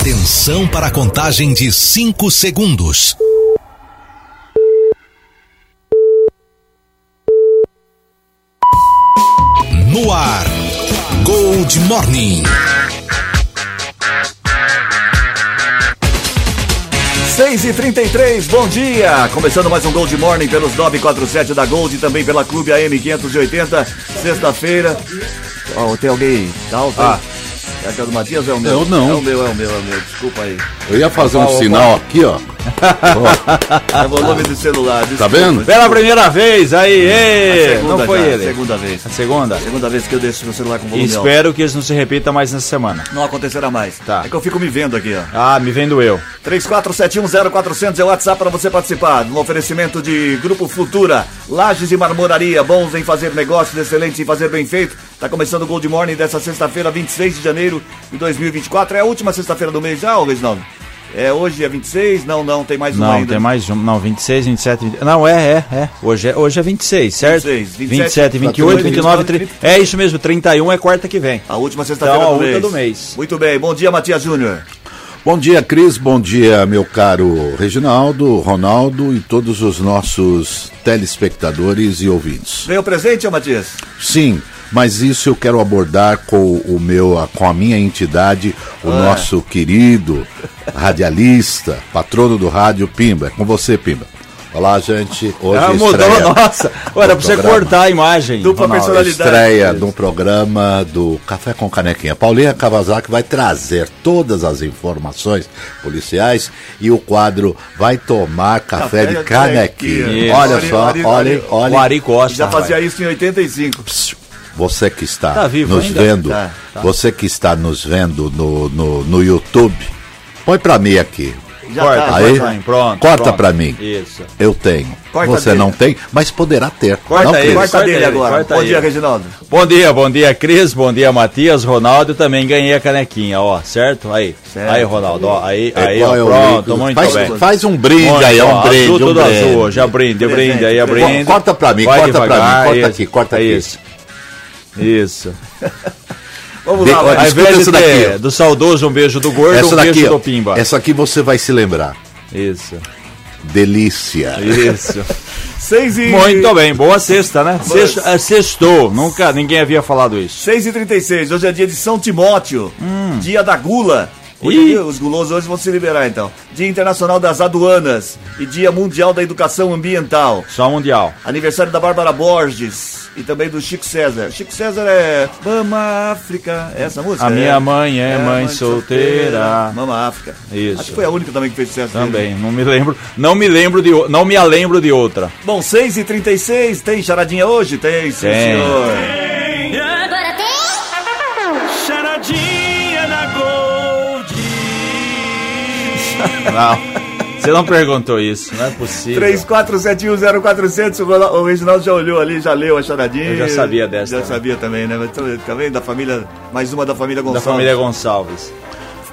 Atenção para a contagem de 5 segundos. No ar, Gold Morning. 6 e 33 bom dia! Começando mais um Gold Morning pelos 947 da Gold e também pela Clube AM 580, sexta-feira. Ó, tem alguém? Tá, tá. Ah. É que é do Matias ou é o meu? Eu não. É o meu, é o meu, é o meu. Desculpa aí. Eu ia fazer um Opa, sinal aqui, ó. É volume do celular. desculpa. Tá vendo? Pela primeira vez, aí, ê, Segunda não foi já, ele. Segunda vez. A segunda? Segunda vez que eu deixo meu celular com volume alto. Espero que isso não se repita mais nessa semana. Não acontecerá mais. Tá. É que eu fico me vendo aqui, ó. Ah, me vendo eu. 34710400 é o WhatsApp para você participar. No oferecimento de Grupo Futura, Lages e Marmoraria, bons em fazer negócios, excelentes em fazer bem feito. Tá começando o Gold Morning dessa sexta-feira, 26 de janeiro de 2024. É a última sexta-feira do mês já, ô Reginaldo? É hoje é 26? Não, não, tem mais uma Não, ainda. tem mais um. Não, 26, 27, 20... Não, é, é, é. Hoje é, hoje é 26, certo? 26, 27, 27, 28, 29, 29, 30. É isso mesmo, 31 é quarta que vem. A última sexta-feira Então, do, mês. do mês. Muito bem. Bom dia, Matias Júnior. Bom dia, Cris. Bom dia, meu caro Reginaldo, Ronaldo e todos os nossos telespectadores e ouvintes. Ganhou presente, Matias? Sim, mas isso eu quero abordar com o meu, com a minha entidade, o Ah. nosso querido radialista, patrono do rádio Pimba. É com você, Pimba. Olá, gente. Hoje Ah, mudou, estreia nossa. Era pra você cortar a imagem. Dupla Ronaldo. personalidade. estreia de um programa do Café com Canequinha. Paulinha Kawasaki vai trazer todas as informações policiais e o quadro vai tomar café, de canequinha. Isso. Olha Olha, só, olha, olha, olha. O olha. Ari Costa. Já fazia isso em 85. Você que está Tá vivo nos ainda? vendo, Tá, você que está nos vendo no, no, no YouTube, põe pra mim aqui. Já Corta, tá. Aí, corta, pronto. corta pra mim. Isso. Eu tenho. Corta você dele. não tem, mas poderá ter. Corta não, aí, Cris? Corta Corta dele ele, agora. corta Bom ele. dia, Reginaldo. Bom dia, bom dia, Cris, bom dia, Matias, Ronaldo, também ganhei a canequinha, ó, certo? Aí, Certo. aí, Ronaldo, ó, aí, É, aí, ó, é pronto, muito faz, bem. faz um brinde Muito, aí, é um ó, brinde. azul, um tudo brinde. azul, já brinde, brinde, aí, brinde. Corta pra mim, Vai corta pra devagar, mim, corta aqui, corta é aqui. Isso. Isso. Vamos lá, vai. Ao invés de essa daqui, ter ó. do saudoso um beijo do gordo, Essa um daqui, beijo ó, do pimba. essa aqui você vai se lembrar. Isso, Delícia. isso. Seis e... Muito bem, boa sexta, né? Sexta, é, sextou, nunca, ninguém havia falado isso. 6 e 36 hoje é dia de São Timóteo, dia da gula. Hoje Ih. é os gulosos hoje vão se liberar então. Dia Internacional das Aduanas e Dia Mundial da Educação Ambiental. Só mundial. Aniversário da Bárbara Borges e também do Chico César. Chico César é Mama África, é essa música? A é. minha mãe é mãe solteira. Mama África. Isso. Acho que foi a única também que fez sucesso. dele. Também, não me lembro, não me lembro de, não me lembro de outra. Bom, 6 e 36 tem charadinha hoje? Tem, sim, Tem. senhor. Agora Não. Você não perguntou isso, não é possível. 34710400, o Reginaldo já olhou ali, já leu a charadinha. Eu já sabia dessa Já também. sabia também, né? Mas tá- tá? Da família, mais uma da família Da Gonçalves. família Gonçalves.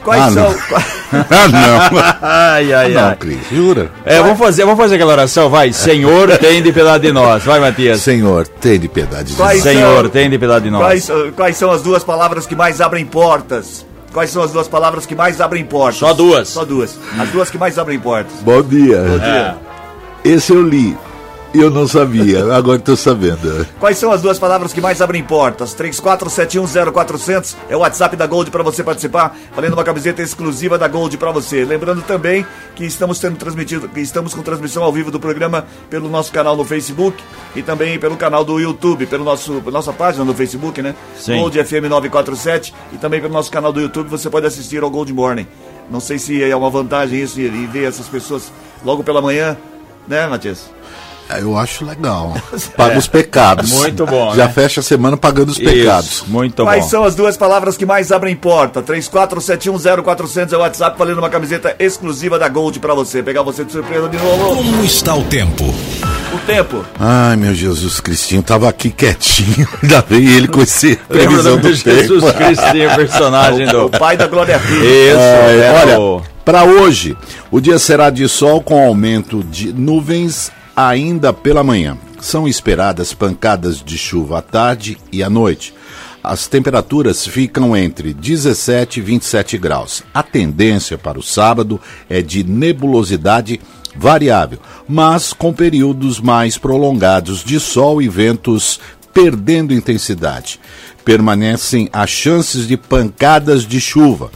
Quais Ah, são? não. ah, não. Ai, ai, Não, ai. Cris, jura? É, vamos fazer, vamos fazer aquela oração, vai. Senhor, tem de piedade de nós. Vai, Matias. Senhor, tem de piedade de nós. Senhor, são- tem de piedade de nós. Quais, ah, quais são as duas palavras que mais abrem portas? Quais são as duas palavras que mais abrem portas? Só duas. Só duas. As duas que mais abrem portas. Bom dia. É. Esse eu li. Eu não sabia, agora estou sabendo. Quais são as duas palavras que mais abrem portas? 34710400 é o WhatsApp da Gold para você participar, valendo uma camiseta exclusiva da Gold para você. Lembrando também que estamos sendo transmitido, que estamos com transmissão ao vivo do programa pelo nosso canal no Facebook e também pelo canal do YouTube, pelo nosso pela nossa página no Facebook, né? Sim. Gold FM 947 e também pelo nosso canal do YouTube você pode assistir ao Gold Morning. Não sei se é uma vantagem isso e e ver essas pessoas logo pela manhã, né, Matias? Eu acho legal. Paga os pecados. Muito bom, Já né? fecha a semana pagando os pecados. Isso, muito Quais bom. são as duas palavras que mais abrem porta? 34710400 é o WhatsApp, valendo uma camiseta exclusiva da Gold pra você. Pegar você de surpresa de novo. Como está o tempo? O tempo. Ai, meu Jesus Cristinho, tava aqui quietinho. Ainda veio ele com esse previsão do do Jesus tempo. Cristinho, personagem do... O pai da Glória Pires. Isso, Ai, é olha, o- para hoje, o dia será de sol com aumento de nuvens ainda pela manhã. São esperadas pancadas de chuva à tarde e à noite. as temperaturas ficam entre 17 e 27 graus. A tendência para o sábado é de nebulosidade variável, mas com períodos mais prolongados de sol e ventos perdendo intensidade. Permanecem as chances de pancadas de chuva.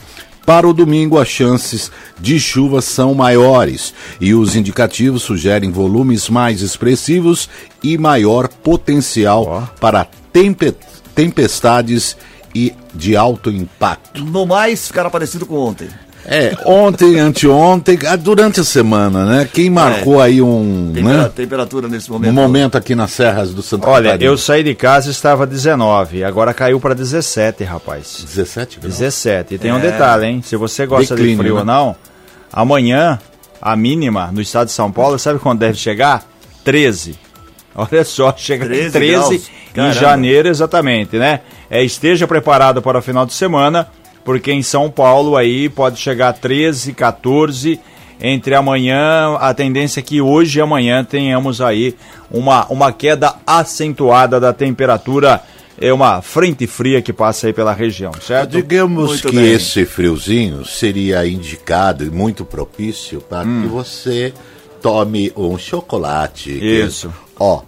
Para o domingo, as chances de chuva são maiores e os indicativos sugerem volumes mais expressivos e maior potencial para tempe tempestades e de alto impacto. No mais, ficará parecido com ontem. É, ontem, anteontem, ah, durante a semana, né? Quem marcou aí um, Tempera- né? Temperatura nesse um momento. momento aqui nas serras do Santa Olha, Catarina? eu saí de casa e estava 19, agora caiu para 17, rapaz. 17 graus. 17. E tem um É. detalhe, hein? Se você gosta de frio né? ou não, amanhã, a mínima no estado de São Paulo, sabe quando deve chegar? 13. Olha só, chega 13 em 13 graus. em janeiro, exatamente, né? É, esteja preparado para o final de semana, porque em São Paulo aí pode chegar a 13, 14. Entre amanhã, a tendência é que hoje e amanhã tenhamos aí uma, uma queda acentuada da temperatura. É uma frente fria que passa aí pela região, certo? Digamos Muito que bem. esse friozinho seria indicado e muito propício para que você tome um chocolate. que- Isso. Ó,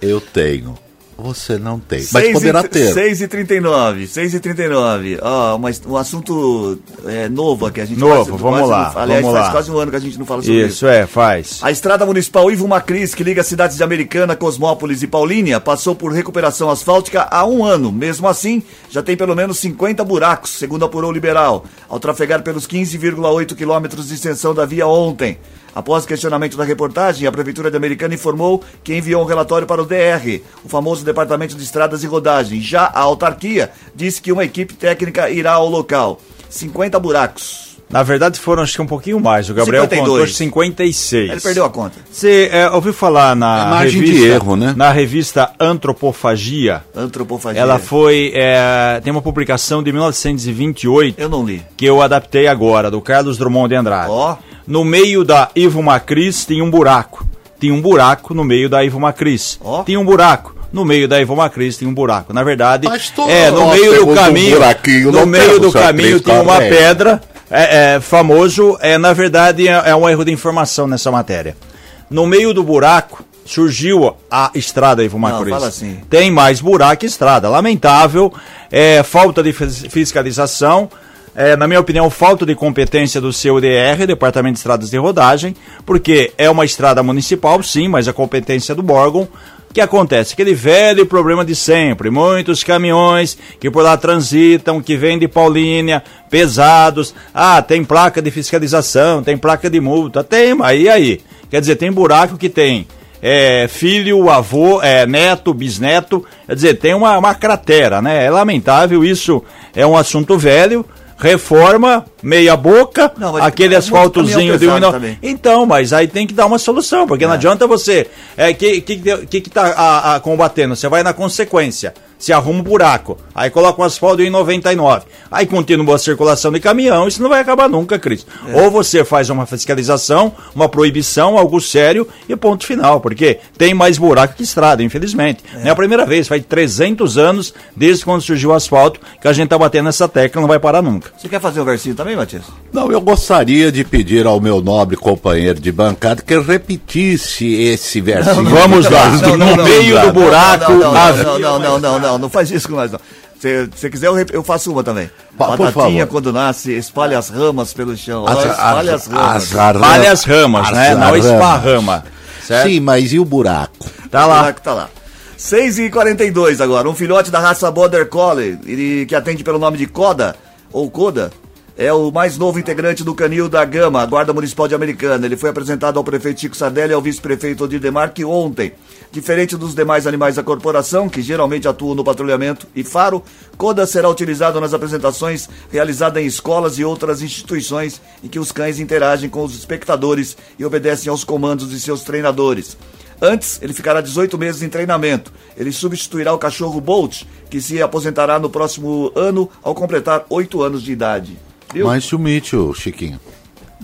eu tenho. Você não tem. Mas Seis poderá e, ter. 6 e 39 6 e 39 Ó, mas um assunto é, novo aqui. A gente Novo, vamos lá, não- aliás, vamos faz lá. quase um ano que a gente não fala sobre isso. Isso, é, faz. A estrada municipal Ivo Macris, que liga as cidades de Americana, Cosmópolis e Paulínia, passou por recuperação asfáltica há um ano. Mesmo assim, já tem pelo menos 50 buracos, segundo apurou o Liberal, ao trafegar pelos 15,8 quilômetros de extensão da via ontem. Após questionamento da reportagem, a Prefeitura de Americana informou que enviou um relatório para o DR, o famoso Departamento de Estradas e Rodagem. Já a autarquia disse que uma equipe técnica irá ao local. 50 buracos. Na verdade foram acho que um pouquinho mais. O Gabriel 52. contou 56. Ele perdeu a conta. Você é, ouviu falar na É margem revista, de erro, né? na revista Antropofagia? Antropofagia. Ela foi é, tem uma publicação de 1928 Eu não li. que eu adaptei agora do Carlos Drummond de Andrade. Ó. No meio da Ivo Macris tem um buraco. Tem um buraco no meio da Ivo Macris. Ó. Tem um buraco. No meio da Ivo Macris tem um buraco. Na verdade, Mas todo é no meio do um caminho, buraquinho no meio do caminho tem uma pedra é, é, famoso. É na verdade é, é um erro de informação nessa matéria. No meio do buraco surgiu a estrada Ivo fala assim. Tem mais buraco que estrada. Lamentável, é, falta de fis- fiscalização. É, na minha opinião, falta de competência do CUDR, Departamento de Estradas de Rodagem, porque é uma estrada municipal, sim, mas a competência do órgão. Que acontece? Aquele velho problema de sempre. Muitos caminhões que por lá transitam, que vêm de Paulínia, pesados. Ah, tem placa de fiscalização, tem placa de multa. Tem, mas e aí? Quer dizer, tem buraco que tem é, filho, avô, é, neto, bisneto. Quer dizer, tem uma, uma cratera, né? É lamentável, isso é um assunto velho. Reforma, meia boca, Não, aquele é asfaltozinho de um não-. Então, mas aí tem que dar uma solução, porque não adianta você. É, que, que, que, que tá a, a combatendo? Você vai na consequência. Se arruma um buraco, aí coloca um asfalto em 99. Aí continua a circulação de caminhão, isso não vai acabar nunca, Cris. É. Ou você faz uma fiscalização, uma proibição, algo sério e ponto final, porque tem mais buraco que estrada, infelizmente. É. Não é a primeira vez, faz 300 anos desde quando surgiu o asfalto que a gente tá batendo nessa tecla, não vai parar nunca. Você quer fazer um versinho também, Matias? Não, eu gostaria de pedir ao meu nobre companheiro de bancada que repetisse esse versinho. Vamos lá, Não, não, no não, meio não, do não, buraco, Não, não, não, não, não, não, não, não faz isso com nós, não. Se você quiser, eu, eu faço uma também. Pa- Batatinha, quando nasce, espalha as ramas pelo chão. As- espalha as, as- ramas. as ramas. Palha as ramas, As né? Não esparrama. Certo? Sim, mas e o buraco? Tá O lá. buraco tá lá. 6 e 42 agora. Um filhote da raça Border Collie, ele, que atende pelo nome de Coda, ou Coda, é o mais novo integrante do Canil da Gama, a Guarda Municipal de Americana. Ele foi apresentado ao prefeito Chico Sardelli e ao vice-prefeito Odir Demarque ontem. Diferente dos demais animais da corporação, que geralmente atuam no patrulhamento e faro, Coda será utilizado nas apresentações realizadas em escolas e outras instituições em que os cães interagem com os espectadores e obedecem aos comandos de seus treinadores. Antes, ele ficará 18 meses em treinamento. Ele substituirá o cachorro Bolt, que se aposentará no próximo ano ao completar 8 anos de idade. Se omite, ô Chiquinho.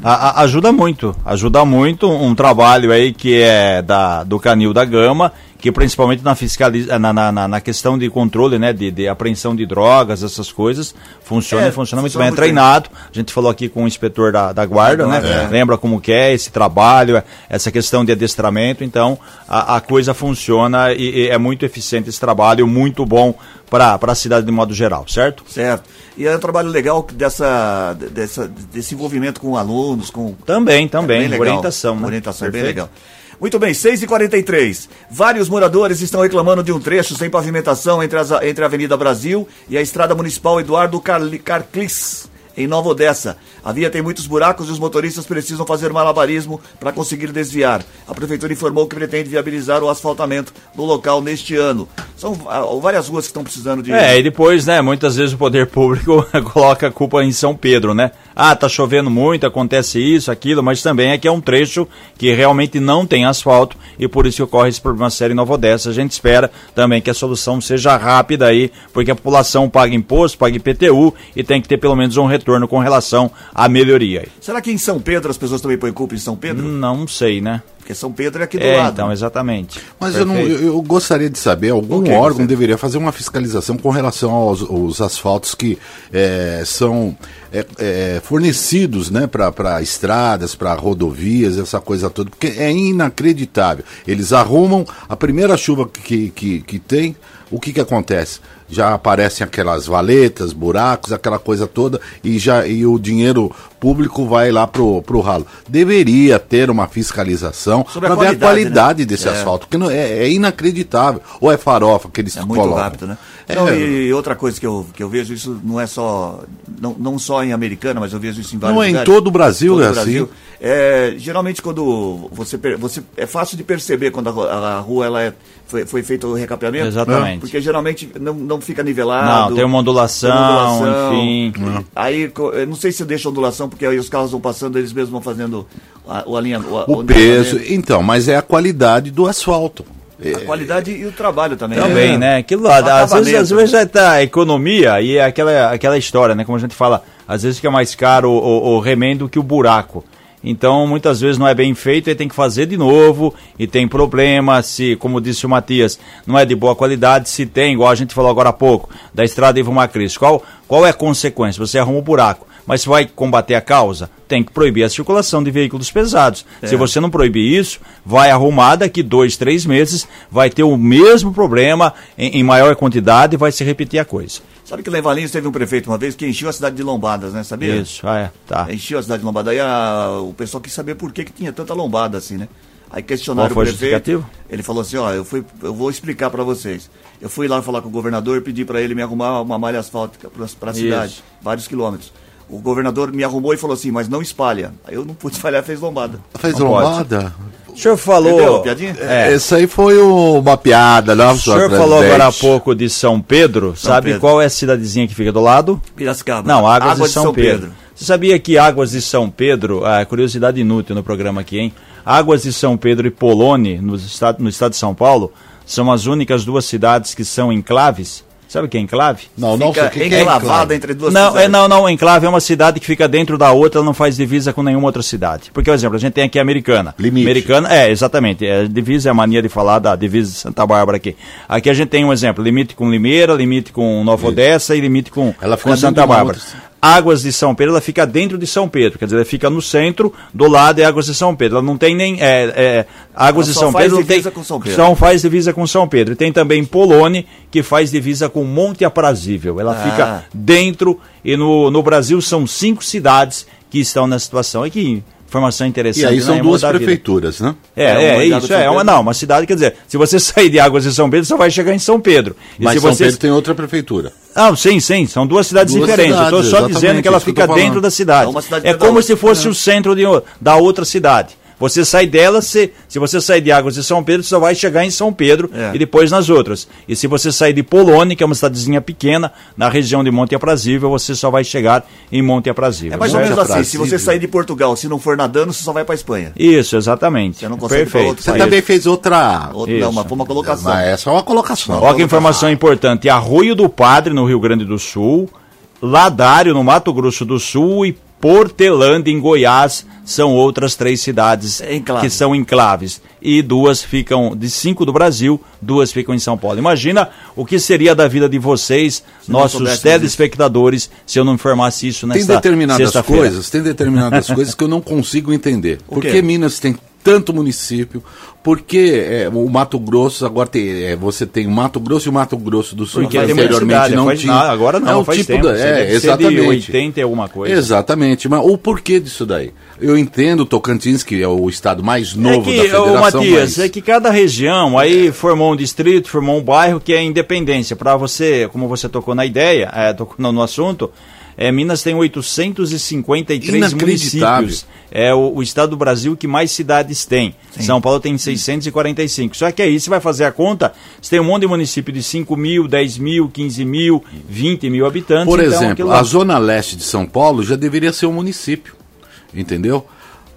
A- a- ajuda muito, ajuda muito um trabalho aí que é da, do Canil da Gama, que principalmente na, fiscaliza, na, na, na questão de controle, né, de, de apreensão de drogas, essas coisas, funciona É, e funciona muito bem. É bem. treinado. A gente falou aqui com o inspetor da, da guarda, Da né? é. Lembra como que é esse trabalho, essa questão de adestramento. Então, a, a coisa funciona e, e é muito eficiente esse trabalho, muito bom para a cidade de modo geral, certo? Certo. E é um trabalho legal dessa, dessa, desse envolvimento com alunos, com. Também, também. Bem legal. orientação, né? Orientação, é bem Perfeito. legal. Muito bem, 6h43. Vários moradores estão reclamando de um trecho sem pavimentação entre, as- entre a Avenida Brasil e a Estrada Municipal Eduardo Carli- Carclis, em Nova Odessa. A via tem muitos buracos e os motoristas precisam fazer malabarismo para conseguir desviar. A prefeitura informou que pretende viabilizar o asfaltamento do local neste ano. São ah, várias ruas que estão precisando de. É, e depois, né, muitas vezes o poder público coloca a culpa em São Pedro, né? Ah, tá chovendo muito, acontece isso, aquilo, mas também é que é um trecho que realmente não tem asfalto e por isso ocorre esse problema sério em Nova Odessa. A gente espera também que a solução seja rápida aí, porque a população paga imposto, paga IPTU e tem que ter pelo menos um retorno com relação à melhoria. Será que em São Pedro as pessoas também põem culpa em São Pedro? Não sei, né? Porque São Pedro é aqui do É, lado. então, exatamente. Mas eu, não, eu, eu gostaria de saber, algum Ok, órgão você- deveria fazer uma fiscalização com relação aos, aos asfaltos que eh, são eh, eh, fornecidos né, para estradas, para rodovias, essa coisa toda, porque é inacreditável. Eles arrumam a primeira chuva que, que, que tem, o que, que acontece? Já aparecem aquelas valetas, buracos, aquela coisa toda, e já e o dinheiro público vai lá pro, pro ralo. Deveria ter uma fiscalização para ver a qualidade, né? desse É. asfalto, porque não, é, é inacreditável. Ou é farofa que eles É muito colocam. rápido, né? É, Não, e outra coisa que eu, que eu vejo, isso não é só. Não, não só em Americana, mas eu vejo isso em vários Não, é em todo o Brasil Todo é o Brasil. assim. É, geralmente quando você, você. É fácil de perceber quando a, a rua ela é, foi, foi feito o recapeamento. Exatamente. Porque geralmente não, não fica nivelado. Não, tem uma ondulação, tem uma ondulação. enfim. Aí, não sei se deixa ondulação, porque aí os carros vão passando, eles mesmos vão fazendo a- o alinha, O peso. Então, mas é a qualidade do asfalto. A qualidade e o trabalho também. Também, É. né? Aquilo lá, O às vezes, às vezes já tá a economia e é aquela, aquela história, né? Como a gente fala, às vezes fica mais caro o, o, o remendo que o buraco. Então, muitas vezes não é bem feito e tem que fazer de novo e tem problema se, como disse o Matias, não é de boa qualidade, se tem, igual a gente falou agora há pouco, da estrada Ivo Macris. Qual, qual é a consequência? Você arruma um buraco, mas você vai combater a causa? Tem que proibir a circulação de veículos pesados. É. Se você não proibir isso, vai arrumar daqui dois, três meses, vai ter o mesmo problema em, em maior quantidade e vai se repetir a coisa. Sabe que lá em Valinhos teve um prefeito uma vez que encheu a cidade de lombadas, né? Sabia? Isso, ah, é, tá. Encheu a cidade de lombada. Aí a- o pessoal quis saber por que, que tinha tanta lombada assim, né? Aí questionaram Qual foi o prefeito. Ele falou assim, ó, eu, fui, eu vou explicar pra vocês. Eu fui lá falar com o governador e pedi pra ele me arrumar uma malha asfáltica pra, pra cidade, Isso. vários quilômetros. O governador me arrumou e falou assim, mas não espalha. Aí eu não pude espalhar, fez lombada. Fez Não pode. O senhor falou. Entendeu? Piadinha? É. Essa aí foi o- uma piada, não, O senhor falou agora há pouco de São Pedro. sabe Pedro. qual é a cidadezinha que fica do lado? Piracicaba. Não, Águas Água de São, Pedro. Você sabia que Águas de São Pedro, ah, curiosidade inútil no programa aqui, hein? Águas de São Pedro e Polone, no estado, no estado de São Paulo, são as únicas duas cidades que são enclaves. Sabe o que é enclave? Não, não Fica é enclavada enclave. entre duas Não, cidades. é, não, não, enclave é uma cidade que fica dentro da outra, ela não faz divisa com nenhuma outra cidade. Porque, por exemplo, a gente tem aqui a Americana. Limite. Americana, é, exatamente. É, divisa é a mania de falar da divisa de Santa Bárbara aqui. Aqui a gente tem um exemplo, limite com Limeira, limite com Nova Odessa e limite com, Ela fica com Santa Bárbara. outra. Águas de São Pedro, ela fica dentro de São Pedro, quer dizer, ela fica no centro, do lado é Águas de São Pedro. Ela não tem nem. É, é, Águas Ela de São Pedro não tem. divisa com São Pedro. São faz divisa com São Pedro. E tem também Polone, que faz divisa com Monte Aprazível. Ela Ah. fica dentro, e no, no Brasil são cinco cidades que estão nessa situação. E que informação interessante. E aí são né? duas a vida. prefeituras, né? É, É, é, é isso, é uma, não, uma cidade, quer dizer, se você sair de Águas de São Pedro, você vai chegar em São Pedro. E Mas se São você... Pedro tem outra prefeitura. Ah, sim, sim, são duas cidades Duas diferentes. estou só dizendo que ela que fica falando. dentro da cidade. É uma cidade É como se fosse o centro de, da outra cidade. Você sai dela, se, se você sair de Águas de São Pedro, você só vai chegar em São Pedro É. e depois nas outras. E se você sair de Polônia, que é uma cidadezinha pequena, na região de Monte Aprazível, você só vai chegar em Monte Aprazível. É mais ou menos assim, se você sair de Portugal, se não for nadando, você só vai pra Espanha. Isso, exatamente. Você não consegue Perfeito. outro Você país. também fez outra. Isso. não, mas foi uma colocação. Mas essa é uma colocação. Olha que informação importante. Arroio do Padre, no Rio Grande do Sul. Ladário, no Mato Grosso do Sul. E Portelândia, em Goiás, são outras três cidades Enclave. que são enclaves. E duas ficam, de cinco do Brasil, duas ficam em São Paulo. Imagina o que seria da vida de vocês, não nossos telespectadores, se eu não informasse isso Tem nessa determinadas coisas, tem determinadas coisas que eu não consigo entender. Por que Minas tem tanto município? Por que é, o Mato Grosso agora tem, é, você tem o Mato Grosso e o Mato Grosso do Sul Porque que anteriormente não tinha. nada, agora não, é o faz tipo tempo. da, é, ser de exatamente. 80 e alguma coisa. Exatamente, mas o porquê disso daí? Eu entendo o Tocantins, que é o estado mais É novo da que, federação, ô, Matias, mas... é que cada região aí formou um distrito, formou um bairro que é independência. Para você, como você tocou na ideia, é, tocou no, no assunto, é, Minas tem 853 Inacreditável. municípios. É o, o estado do Brasil que mais cidades tem. São Paulo tem 645. Só que aí você vai fazer a conta, você tem um monte de município de 5 mil, 10 mil, 15 mil, 20 mil habitantes. Por então exemplo, aquilo- a zona leste de São Paulo já deveria ser um município, entendeu?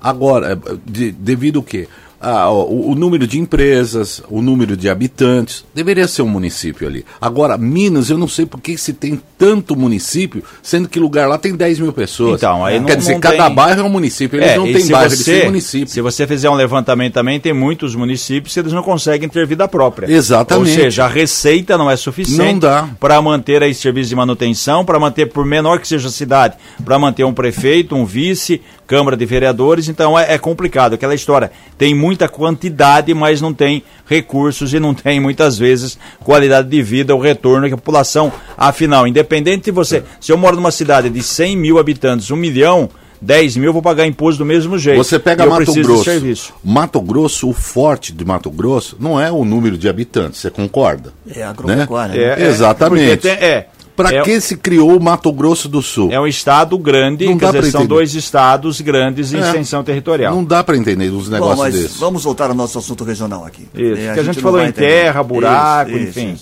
Agora, é, de- devido o quê? Ah, o, o número de empresas, o número de habitantes, deveria ser um município ali. Agora, Minas, eu não sei por que se tem tanto município, sendo que lugar lá tem 10 mil pessoas. Então, aí não- Quer dizer, não cada tem- bairro é um município, eles não e têm se bairro, eles você- têm município. Se você fizer um levantamento também, tem muitos municípios que eles não conseguem ter vida própria. Exatamente. Ou seja, a receita não é suficiente Não para manter aí serviço de manutenção, para manter, por menor que seja a cidade, para manter um prefeito, um vice, Câmara de Vereadores. Então é, é complicado. Aquela história. Tem muita quantidade, mas não tem recursos e não tem, muitas vezes, qualidade de vida, o retorno que a população, afinal, independente de você. Se eu moro numa cidade de 100 mil habitantes, um milhão. 10 mil, eu vou pagar imposto do mesmo jeito. Você pega eu Mato Grosso. serviço. Mato Grosso, o forte de Mato Grosso não é o número de habitantes, você concorda? É agropecuária, né? É, é, Exatamente. é. Para É- que se criou o Mato Grosso do Sul? É um estado grande, Não dá dizer, são entender. dois estados grandes em É. extensão territorial. Não dá para entender uns Bom, negócios mas desses. vamos voltar ao nosso assunto regional aqui. Isso, É, que a gente não falou em terra, buraco, enfim.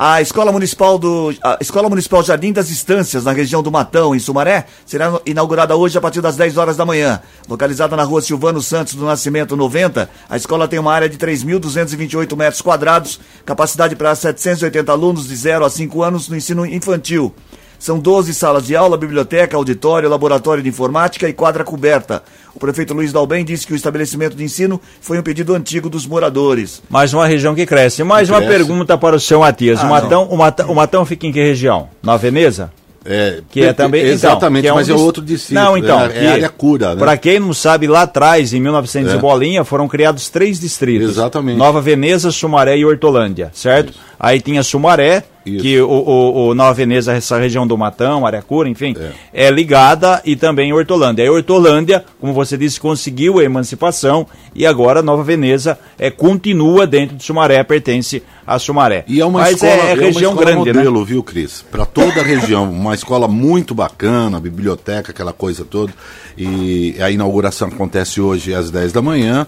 A Escola Municipal do a Escola Municipal Jardim das Estâncias, na região do Matão, em Sumaré, será inaugurada hoje a partir das 10 horas da manhã. Localizada na rua Silvano Santos do Nascimento 90, a escola tem uma área de 3.228 metros quadrados, capacidade para 780 alunos de 0 a 5 anos no ensino infantil. São 12 salas de aula, biblioteca, auditório, laboratório de informática e quadra coberta. O prefeito Luiz Dalben disse que o estabelecimento de ensino foi um pedido antigo dos moradores. Mais uma região que cresce. Mais Que uma cresce. pergunta para o seu Matias. Ah, o, Matão, o, Matão, o Matão fica em que região? Na Veneza? É, Que é também. então, Exatamente, que é um mas é outro distrito. Não, então. É, é área cura, né? Para quem não sabe, lá atrás, em 1900 É. e bolinha, foram criados três distritos. Exatamente. Nova Veneza, Sumaré e Hortolândia, certo? Aí tinha Sumaré, Isso. que o, o- o Nova Veneza, essa região do Matão, Ariacura, enfim, é. ligada e também Hortolândia. Aí Hortolândia, como você disse, conseguiu a emancipação e agora Nova Veneza é, continua dentro de Sumaré, pertence a Sumaré. E é uma Mas escola, é, é uma região escola grande, né? modelo, viu, Cris? Para toda a região, uma escola muito bacana, biblioteca, aquela coisa toda. E a inauguração acontece hoje às 10 da manhã,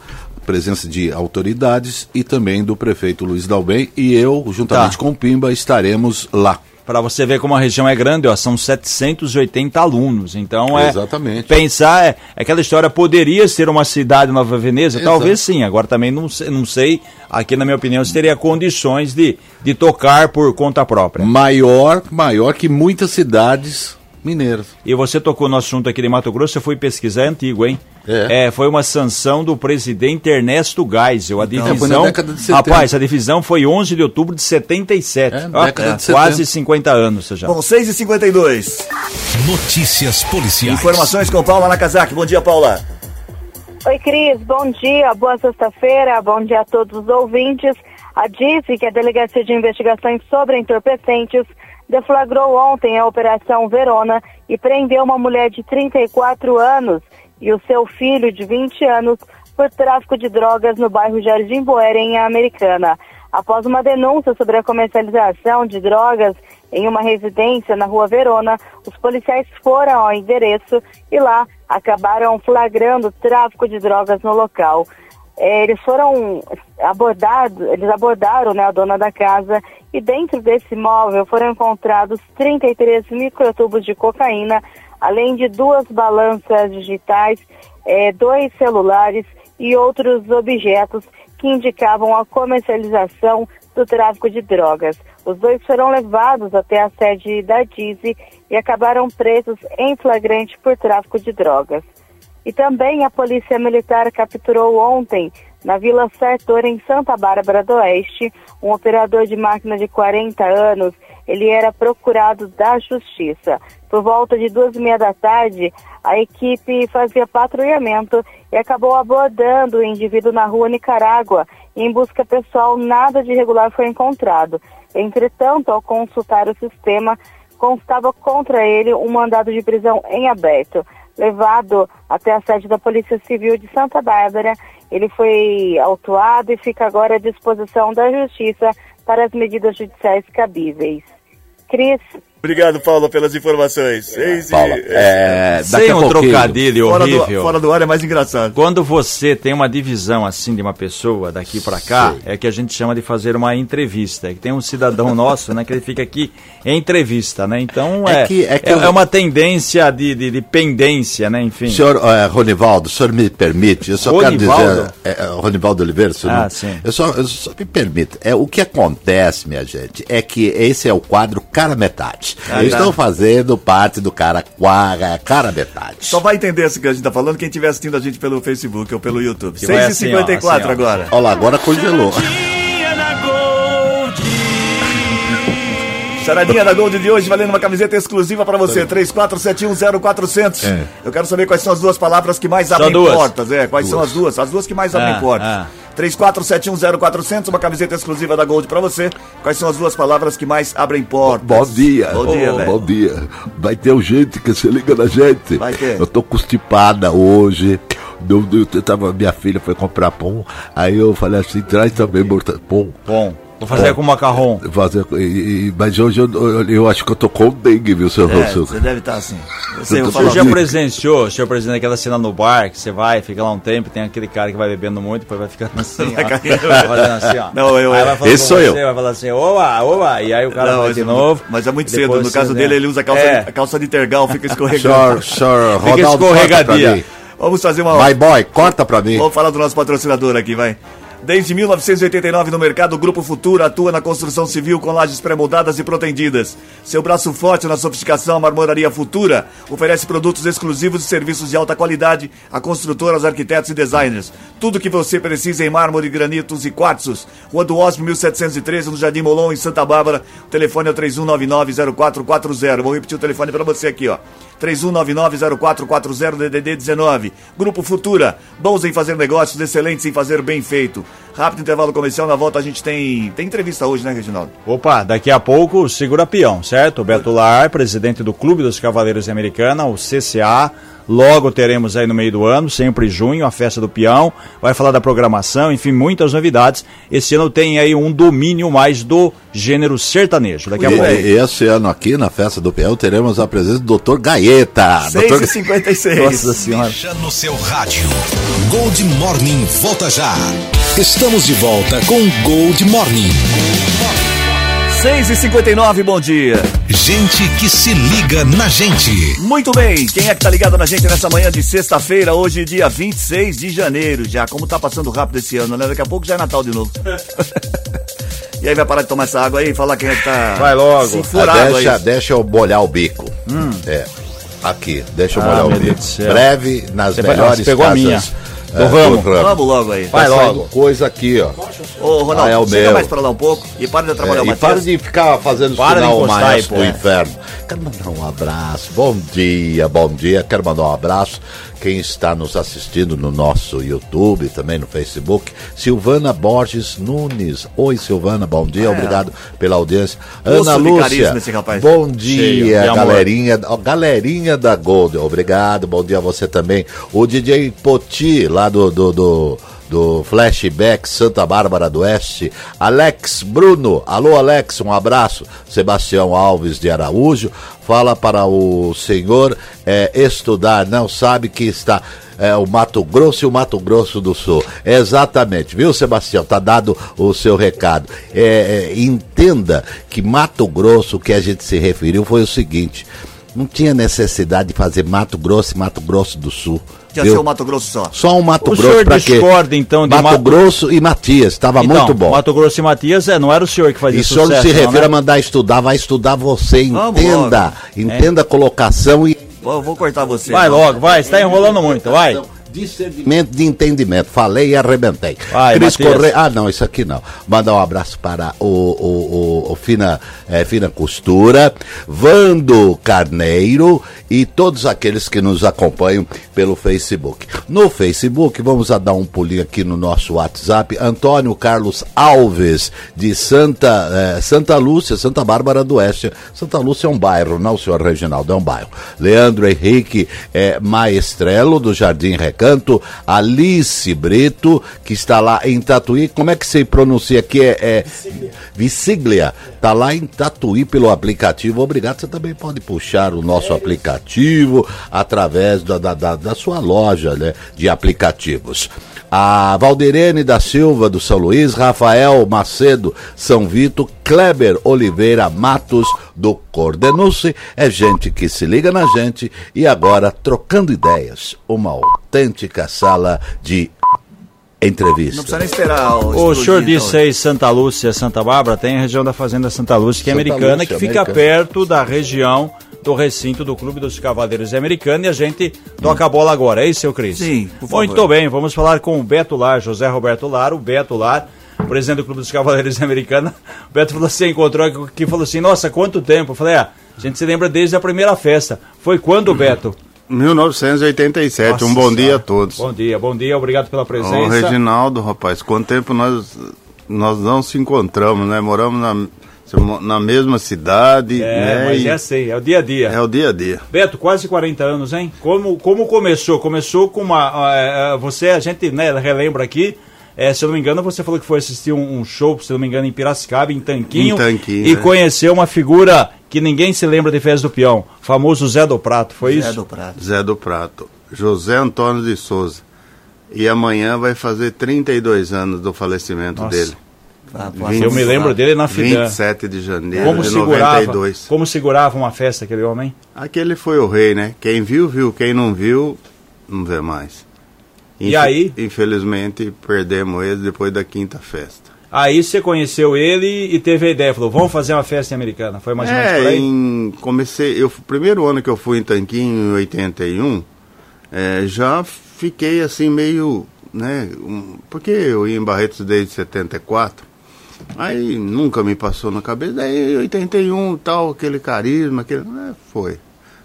presença de autoridades e também do prefeito Luiz Dalben e eu, juntamente Tá. com o Pimba, estaremos lá. Para você ver como a região é grande, ó, são 780 alunos. Então é. Exatamente. Pensar, é, é aquela história poderia ser uma cidade Nova Veneza? Exato. Talvez sim. Agora também não, sei- não sei, aqui na minha opinião, se teria condições de, de tocar por conta própria. Maior, maior que muitas cidades mineiras. E você tocou no assunto aqui de Mato Grosso, você foi pesquisar, é antigo, hein? É. foi uma sanção do presidente Ernesto Geisel. A Então, foi divisão. na década de 70. rapaz, a divisão foi 11 de outubro de 77. É, Ó, década de quase 70. 50 anos já. Bom, 6 e 52 Notícias policiais. Informações com Paula Nakazaki. Bom dia, Paula. Oi, Cris, bom dia, boa sexta-feira, bom dia a todos os ouvintes. A DIF, que é a Delegacia de Investigações sobre Entorpecentes, deflagrou ontem a Operação Verona e prendeu uma mulher de 34 anos e o seu filho de 20 anos por tráfico de drogas no bairro Jardim Boer, em Americana. Após uma denúncia sobre a comercialização de drogas em uma residência na rua Verona, os policiais foram ao endereço e lá acabaram flagrando tráfico de drogas no local. Eh, Eles foram abordados, eles abordaram né, a dona da casa e dentro desse imóvel foram encontrados 33 microtubos de cocaína, além de duas balanças digitais, eh, dois celulares e outros objetos que indicavam a comercialização do tráfico de drogas. Os dois foram levados até a sede da Dize e acabaram presos em flagrante por tráfico de drogas. E também a Polícia Militar capturou ontem, na Vila Sartor, em Santa Bárbara do Oeste, um operador de máquina de 40 anos. Ele era procurado da Justiça. Por volta de duas e meia da tarde, a equipe fazia patrulhamento e acabou abordando o indivíduo na rua Nicarágua. Em busca pessoal, nada de irregular foi encontrado. Entretanto, ao consultar o sistema, constava contra ele um mandado de prisão em aberto. Levado até a sede da Polícia Civil de Santa Bárbara, ele foi autuado e fica agora à disposição da Justiça para as medidas judiciais cabíveis. Cris, Obrigado, Paulo, pelas informações. Seis e- Paula, é, daqui Sem a um trocadilho fora, do, horrível. fora do ar é mais engraçado. Quando você tem uma divisão assim de uma pessoa daqui pra cá, é que a gente chama de fazer uma entrevista. É que tem um cidadão nosso, né, que ele fica aqui em entrevista, né? Então É é, que- é que é, eu- é uma tendência de, de, de pendência, né? Enfim. Senhor eh, Ronivaldo, o senhor me permite, eu só Ronivaldo? quero dizer. É, é, Ronivaldo Oliveira, senhor, Ah, não- sim. Eu, só, eu só me permito. É, o que acontece, minha gente, é que esse é o quadro cara metade. Ah, Eles tá. estão fazendo parte do cara quadra, cara metade. Só vai entender isso que a gente tá falando quem estiver assistindo a gente pelo Facebook ou pelo YouTube. Que vai assim, ó, 6h54 assim, ó. agora. Olha lá, agora congelou. Dia na Gold. Charadinha da Gold de hoje valendo uma camiseta exclusiva pra você. 34710400. É. Eu quero saber quais são as duas palavras que mais Só abrem duas. portas. É, quais são as duas? As duas que mais abrem Ah, portas. ah. 34710400, uma camiseta exclusiva da Gold pra você. Quais são as duas palavras que mais abrem portas? Bom dia. Bom dia, Ô, velho. Bom dia. Vai ter gente que se liga na gente. Vai ter. Eu tô constipada hoje. Meu Deus, eu tava, minha filha foi comprar pão. Aí eu falei assim, traz também morta- pão. Fazer com macarrão. Fazer, e- e- mas hoje eu, eu, eu acho que eu tô com dengue, viu, seu É, seu- você deve estar assim. Eu sei, eu tô falo Você já presenciou, senhor presidente, aquela cena no bar que você vai, fica lá um tempo, tem aquele cara que vai bebendo muito, depois vai ficando assim, Vai ó, vai fazendo assim, ó. Não, eu- Aí vai Esse sou você, eu. Vai falar assim, oba, oba, e aí o cara Não, vai de é- novo. Mas é muito cedo. No caso você- dele, ele usa a calça, É. a calça de tergal, fica escorregando. Senhor, senhor, Fica Ronaldo, escorregadia. Vamos fazer uma. My boy, corta pra mim. Vamos falar do nosso patrocinador aqui, vai. Desde 1989 no mercado, o Grupo Futuro atua na construção civil com lajes pré-moldadas e protendidas. Seu braço forte na sofisticação, Marmoraria Futura oferece produtos exclusivos e serviços de alta qualidade a construtoras, arquitetos e designers. Tudo o que você precisa em mármore, granitos e quartzos. Rua do Osmo, 1713, no Jardim Molon, em Santa Bárbara. O telefone é o 3199-0440. Vou repetir o telefone para você aqui, ó. 3199-0440 DDD 19. Grupo Futura, bons em fazer negócios, excelentes em fazer bem feito. Rápido intervalo comercial, na volta a gente tem tem entrevista hoje, né, Reginaldo? Opa, daqui a pouco, segura peão, certo? O Beto Lar, presidente do Clube dos Cavaleiros de Americana, o CCA. Logo teremos aí no meio do ano, sempre em junho, a festa do peão. Vai falar da programação, enfim, muitas novidades. Esse ano tem aí um domínio mais do gênero sertanejo. Daqui a E, pouco. e esse ano aqui, na festa do Peão, teremos a presença do Dr. Gaeta. 6 Dr. e 56 Nossa senhora. Deixa no seu rádio. Gold Morning volta já. Estamos de volta com Gold Morning. 6 e 59 bom dia. Gente que se liga na gente. Muito bem, quem é que tá ligado na gente nessa manhã de sexta-feira, hoje dia 26 de janeiro já. Como tá passando rápido esse ano, né? Daqui a pouco já é Natal de novo. e aí vai parar de tomar essa água aí e falar quem é que tá Vai logo. se Ah, furado deixa, aí. deixa eu molhar o bico. É. Aqui, deixa eu Ah, molhar o bico. Breve, nas Você melhores pegou a casas. minha. É, Do ramo. do Vamos logo aí. Vai Tá logo. coisa aqui, ó. Ô, Ronaldo, Ah, é o chega meu. mais pra lá um pouco e para de atrapalhar É, o e Matias. para de ficar fazendo Para sinal maestro pô. do inferno. Quero mandar um abraço. Bom dia, bom dia. Quero mandar um abraço. Quem está nos assistindo no nosso YouTube, também no Facebook. Silvana Borges Nunes. Oi, Silvana, bom dia. É. Obrigado pela audiência. Poço Ana Lúcia. Bom Cheio dia, amor. galerinha. ó, Galerinha da Gold. Obrigado. Bom dia a você também. O DJ Poti, lá do- do- do do Flashback Santa Bárbara do Oeste. Alex Bruno, alô Alex, um abraço. Sebastião Alves de Araújo, fala para o senhor é, estudar, não sabe que está é, o Mato Grosso e o Mato Grosso do Sul. Exatamente, viu Sebastião? Tá dado o seu recado. É, é, entenda que Mato Grosso, que a gente se referiu, foi o seguinte. Não tinha necessidade de fazer Mato Grosso e Mato Grosso do Sul. Já viu? ser o Mato Grosso só. Só um Mato O Grosso senhor pra quê? discorda, então, de Mato, Mato- Grosso e Matias, estava Então, muito bom. Mato Grosso e Matias, é, não era o senhor que fazia E o senhor sucesso, se não, refere né? a mandar estudar, vai estudar você, Vamos entenda. Entenda a colocação e Vou, vou cortar você. Vai então. logo, vai, você tá enrolando muito, vai. Discernimento de entendimento. Falei e arrebentei. Vai, Cris. Correia. Ah, não, isso aqui não. Mandar um abraço para o, o, o- o Fina, eh, Fina Costura, Vando Carneiro e todos aqueles que nos acompanham pelo Facebook. No Facebook, vamos a dar um pulinho aqui no nosso WhatsApp. Antônio Carlos Alves, de Santa, eh, Santa Lúcia, Santa Bárbara do Oeste. Santa Lúcia é um bairro, não, senhor Reginaldo, é um bairro. Leandro Henrique eh, Maestrello, do Jardim Recanto. Alice Brito, que está lá em Tatuí. Como é que se pronuncia aqui? É, é Visiglia. Está lá em Tatuí pelo aplicativo. Obrigado. Você também pode puxar o nosso aplicativo através da, da, da, da sua loja né, de aplicativos. A Valderene da Silva, do São Luís, Rafael Macedo, São Vito, Kleber Oliveira Matos, do Cordenuce, é gente que se liga na gente e agora trocando ideias, uma autêntica sala de Não entrevista. precisa nem esperar. O explodir, senhor então. disse aí Santa Lúcia, Santa Bárbara, tem a região da Fazenda Santa Lúcia, que é Santa americana, Lúcia, que fica americana. perto da região do recinto do Clube dos Cavaleiros Americanos e a gente toca a bola agora, é isso, seu Cris? Sim, por favor. Muito bem, vamos falar com o Beto Lar, José Roberto Lar, o Beto Lar, presidente do Clube dos Cavaleiros Americanos. O Beto falou assim, encontrou aqui e falou assim, nossa, quanto tempo? Eu falei, ah, a gente se lembra desde a primeira festa. Foi quando, Beto? 1987, Nossa um bom dia Senhora. a todos. Bom dia, bom dia, obrigado pela Ô, presença. Reginaldo, rapaz, quanto tempo nós, nós não se encontramos, né? Moramos na, na mesma cidade, É, né? mas E é assim, é o dia a dia. é o dia a dia. Beto, quase 40 anos, hein? Como, como começou? Começou com uma. eh, eh, você, a gente né, relembra aqui. Eh, se eu não me engano, você falou que foi assistir um, um show, se eu não me engano, em Piracicaba, em Tanquinho. Em Tanquinho, E né? conheceu uma figura que ninguém se lembra de Fez do Peão. Famoso Zé do Prato, foi Zé isso? do Prato. Zé do Prato, José Antônio de Souza. E amanhã vai fazer 32 anos do falecimento Nossa. dele. Ah, pô, Vinte- Eu me lembro dele na Fidan. 27 de janeiro Como de segurava, 92. como segurava uma festa aquele homem? Aquele foi o rei, né? Quem viu, viu. Quem não viu, não vê mais. E aí? Infelizmente, perdemos ele depois da quinta festa. Aí você conheceu ele e teve a ideia, falou, vamos fazer uma festa em americana. Foi mais ou menos por É, aí? em, comecei, eu, o primeiro ano que eu fui em Tanquinho, em 81, é, já fiquei assim meio, né, um- porque eu ia em Barretos desde 74, aí nunca me passou na cabeça, daí em 81 tal, aquele carisma, aquele, né, foi.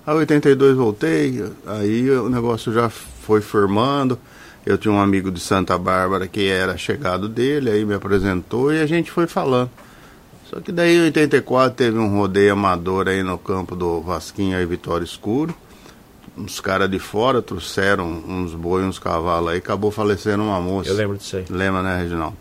Aí 82 voltei, aí o negócio já foi firmando, eu tinha um amigo de Santa Bárbara que era chegado dele, aí me apresentou e a gente foi falando. Só que daí em 84 teve um rodeio amador aí no campo do Vasquinho aí Vitória Escuro. Uns caras de fora trouxeram uns boi, uns cavalos aí, acabou falecendo uma moça. Eu lembro disso aí. Lembra, né, Reginaldo?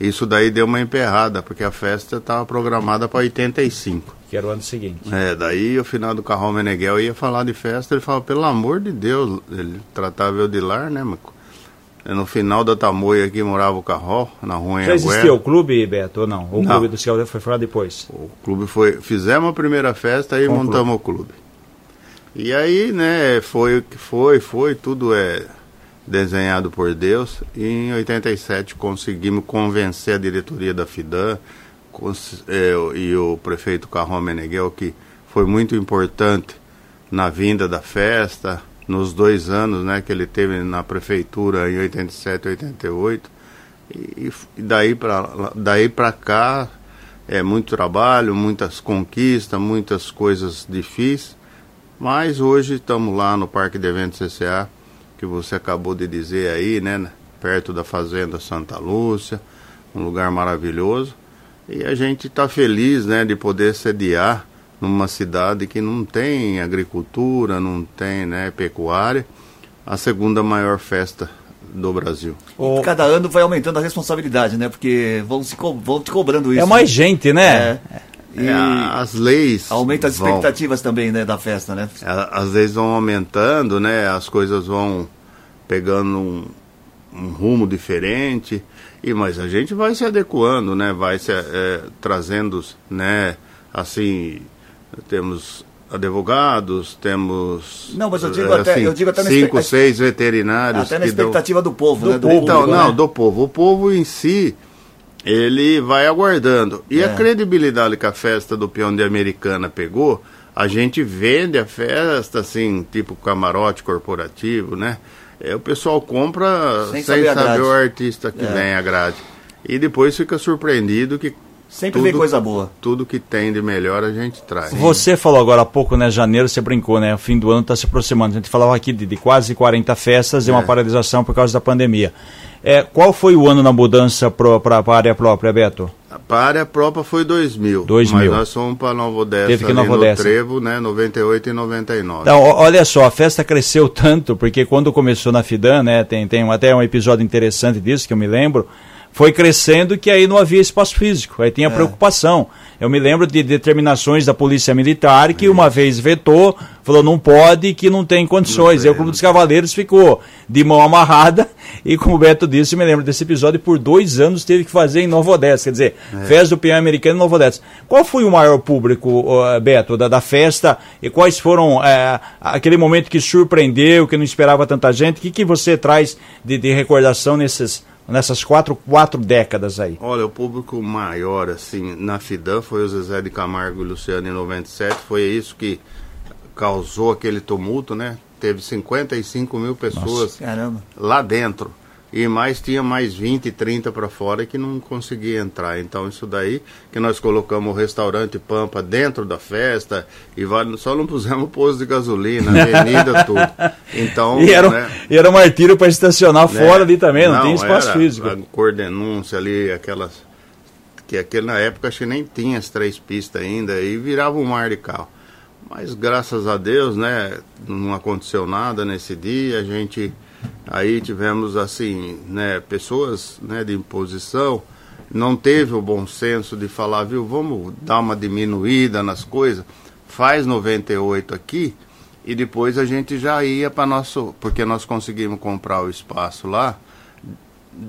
Isso daí deu uma emperrada, porque a festa estava programada para 85. Que era o ano seguinte. É, daí o final do Carrão Meneghel ia falar de festa, ele falava, pelo amor de Deus, ele tratava eu de lar, né, mas no final da Tamoia aqui morava o Carró, na rua Já existia o clube, Beto, ou não? O Não. clube dos Cavaleiros foi formado depois. O clube foi. Fizemos a primeira festa aí Com o montamos o clube. E aí, né, foi o que foi, foi, tudo é desenhado por Deus. E em 87 conseguimos convencer a diretoria da FIDAN é, e o prefeito Carrão Meneghel, que foi muito importante na vinda da festa, nos dois anos né, que ele teve na prefeitura em 87 e 88. E, e daí para daí pra cá é muito trabalho, muitas conquistas, muitas coisas difíceis. Mas hoje estamos lá no Parque de Eventos CCA, que você acabou de dizer aí, né? Perto da Fazenda Santa Lúcia, um lugar maravilhoso. E a gente está feliz, né, de poder sediar numa cidade que não tem agricultura, não tem, né, pecuária, a segunda maior festa do Brasil. O- Cada ano vai aumentando a responsabilidade, né? Porque vão, se co- vão te cobrando isso. É mais gente, né? É. E É, as leis aumenta as vão- expectativas também, né, da festa, né? A- Às vezes vão aumentando, né? As coisas vão pegando um, um rumo diferente. E mas a gente vai se adequando, né? Vai se eh, trazendo, né? Assim, temos advogados, temos Não, mas eu digo eh, até- eu digo até cinco, expectativa- seis veterinários Até na que dão- expectativa do povo, do né? Do povo. Então, público, não, né? do povo. O povo em si, ele vai aguardando. E É. a credibilidade que a festa do peão de Americana pegou, a gente vende a festa, assim, tipo camarote corporativo, né? É, o pessoal compra Sem sem, saber saber, o artista que É. vem a grade. E depois fica surpreendido que Sempre vem coisa boa. tudo que tem de melhor a gente traz. Você falou agora há pouco, né? Janeiro você brincou, né? O fim do ano está se aproximando. A gente falava aqui de, de quase 40 festas e uma É. paralisação por causa da pandemia. É, qual foi o ano na mudança para a área própria, Beto? Para a área própria foi 2000. 2000. Mas nós fomos para Nova Odessa, Teve que Nova no Odessa. Trevo, né? 98 e 99. Então, olha só, a festa cresceu tanto, porque quando começou na Fidan, né, tem, tem até um episódio interessante disso que eu me lembro, foi crescendo que aí não havia espaço físico, aí tinha preocupação. Eu me lembro de determinações da Polícia Militar que uma vez vetou, falou não pode, que não tem condições. aí o Clube dos Cavaleiros ficou de mão amarrada e, como o Beto disse, eu me lembro desse episódio, por dois anos teve que fazer em Nova Odessa, quer dizer, festa do peão americano em Nova Odessa. Qual foi o maior público, Beto, da, da festa e quais foram é, aquele momento que surpreendeu, que não esperava tanta gente? O que, que você traz de, de recordação nesses, nessas quatro, quatro décadas aí? Olha, o público maior, assim, na FIDAN foi o Zezé de Camargo e Luciano em 97. Foi isso que causou aquele tumulto, né? Teve 55 mil pessoas Caramba. lá dentro. E mais tinha mais 20, 30 para fora que não conseguia entrar. Então isso daí que nós colocamos o restaurante Pampa dentro da festa e só não pusemos posto de gasolina, avenida, tudo. Então, E era, um- né, e era um martírio para estacionar né? fora ali também, não, tinha espaço era físico. A cor denúncia ali, aquelas. Que aquele na época acho que nem tinha as três pistas ainda, e virava um mar de carro. Mas graças a Deus, né, não aconteceu nada nesse dia, a gente. Aí tivemos assim, né, pessoas né, de imposição, não teve o bom senso de falar, viu, vamos dar uma diminuída nas coisas, faz 98 aqui, e depois a gente já ia para nosso. Porque nós conseguimos comprar o espaço lá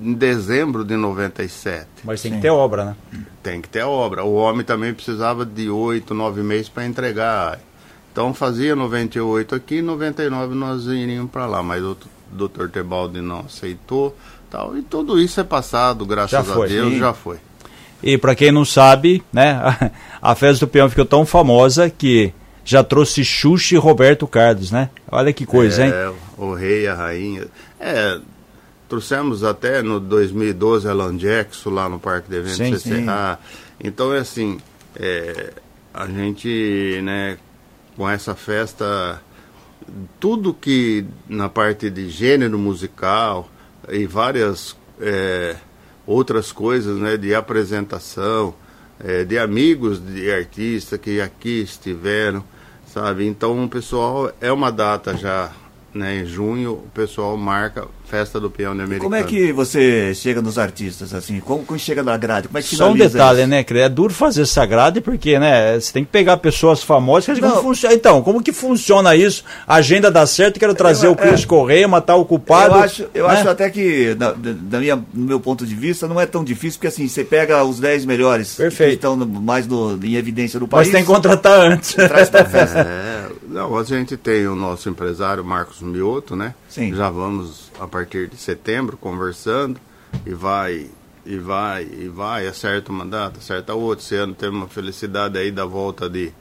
em dezembro de 97. Mas tem que ter obra, né? Tem que ter obra. O homem também precisava de oito, nove meses para entregar. Então fazia 98 aqui, 99 nós iríamos para lá, mas o Dr. Tebaldi não aceitou, tal. E tudo isso é passado, graças a Deus, sim. já foi. E para quem não sabe, né, a, festa do peão ficou tão famosa que já trouxe Xuxa e Roberto Carlos, né? Olha que coisa, hein? É, o rei, a rainha. É, trouxemos até no 2012 Alan Jackson lá no Parque de Eventos Sim, CCA. Então é assim, é, a gente, né, com essa festa, tudo que na parte de gênero musical e várias é, outras coisas, né, de apresentação, é, de amigos de artistas que aqui estiveram, sabe? Então pessoal é uma data já, né, em junho, o pessoal marca Festa do Peão de Americano. Como é que você chega nos artistas, assim? Como, como chega na grade? Como é que Só um detalhe, isso? né, Cre? É duro fazer essa grade porque, né, você tem que pegar pessoas famosas. Quer dizer, como funciona? Então, como que funciona isso? A agenda dá certo, quero trazer Eu- o Cris é. Correia, matar o culpado. Eu acho, eu né? acho até que, da, da- da minha, no meu ponto de vista, não é tão difícil, porque assim, você pega os 10 melhores Perfeito. que estão no- mais no, em evidência do Mas país. tem que contratar antes. traz pra festa. É, não, a gente tem o nosso empresário Marcos Mioto, né? Sim. Já vamos a partir de setembro conversando e vai e vai e vai, acerta uma data, acerta outra. Esse ano teve uma felicidade aí da volta de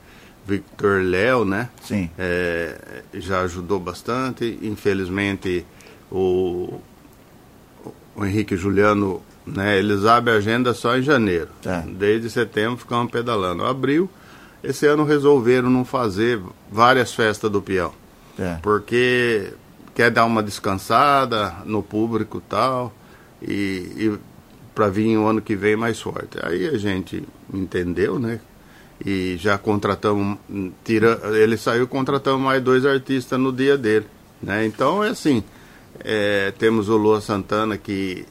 Victor Léo, né? Sim. É, já ajudou bastante. Infelizmente o, o Henrique Juliano, né? Eles abrem a agenda só em janeiro. Tá. Desde setembro ficamos pedalando. Abril, esse ano resolveram não fazer várias festas do peão. É. Porque quer dar uma descansada no público e tal. E, e para vir o ano que vem mais forte. Aí a gente entendeu, né? E já contratamos, tira, ele saiu contratamos mais dois artistas no dia dele. Né? Então é assim, é, temos o Lua Santana que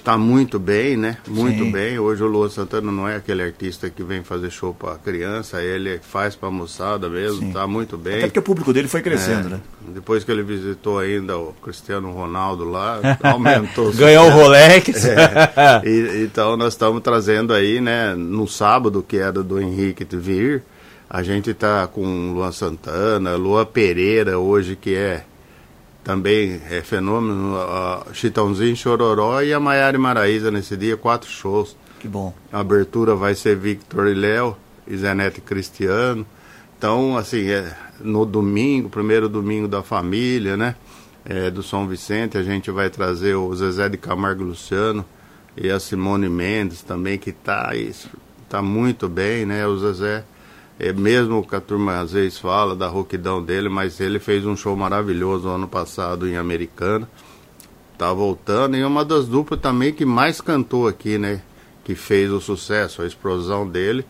está muito bem, né? Muito Sim. bem. Hoje o Lua Santana não é aquele artista que vem fazer show para criança, ele faz para moçada mesmo, Sim. está muito bem. Até porque o público dele foi crescendo, É, né? Depois que ele visitou ainda o Cristiano Ronaldo lá, aumentou. Ganhou o. Rolex. É. E- então nós estamos trazendo aí, né, no sábado, que era do Henrique vir, A gente tá com Luan Santana, Lua Pereira hoje, que é também é fenômeno, a Chitãozinho, Chororó e a Maiara e Maraíza nesse dia, quatro shows. Que bom. A abertura vai ser Victor e Léo, e Zenete Cristiano. Então, assim, é, no domingo, primeiro domingo da família, né? É, do São Vicente, a gente vai trazer o Zezé de Camargo e Luciano e a Simone Mendes também, que tá, isso, tá muito bem, né? O Zezé, é, mesmo que a turma às vezes fala da rouquidão dele, mas ele fez um show maravilhoso ano passado em Americana. Tá voltando, e uma das duplas também que mais cantou aqui, né? Que fez o sucesso, a explosão dele.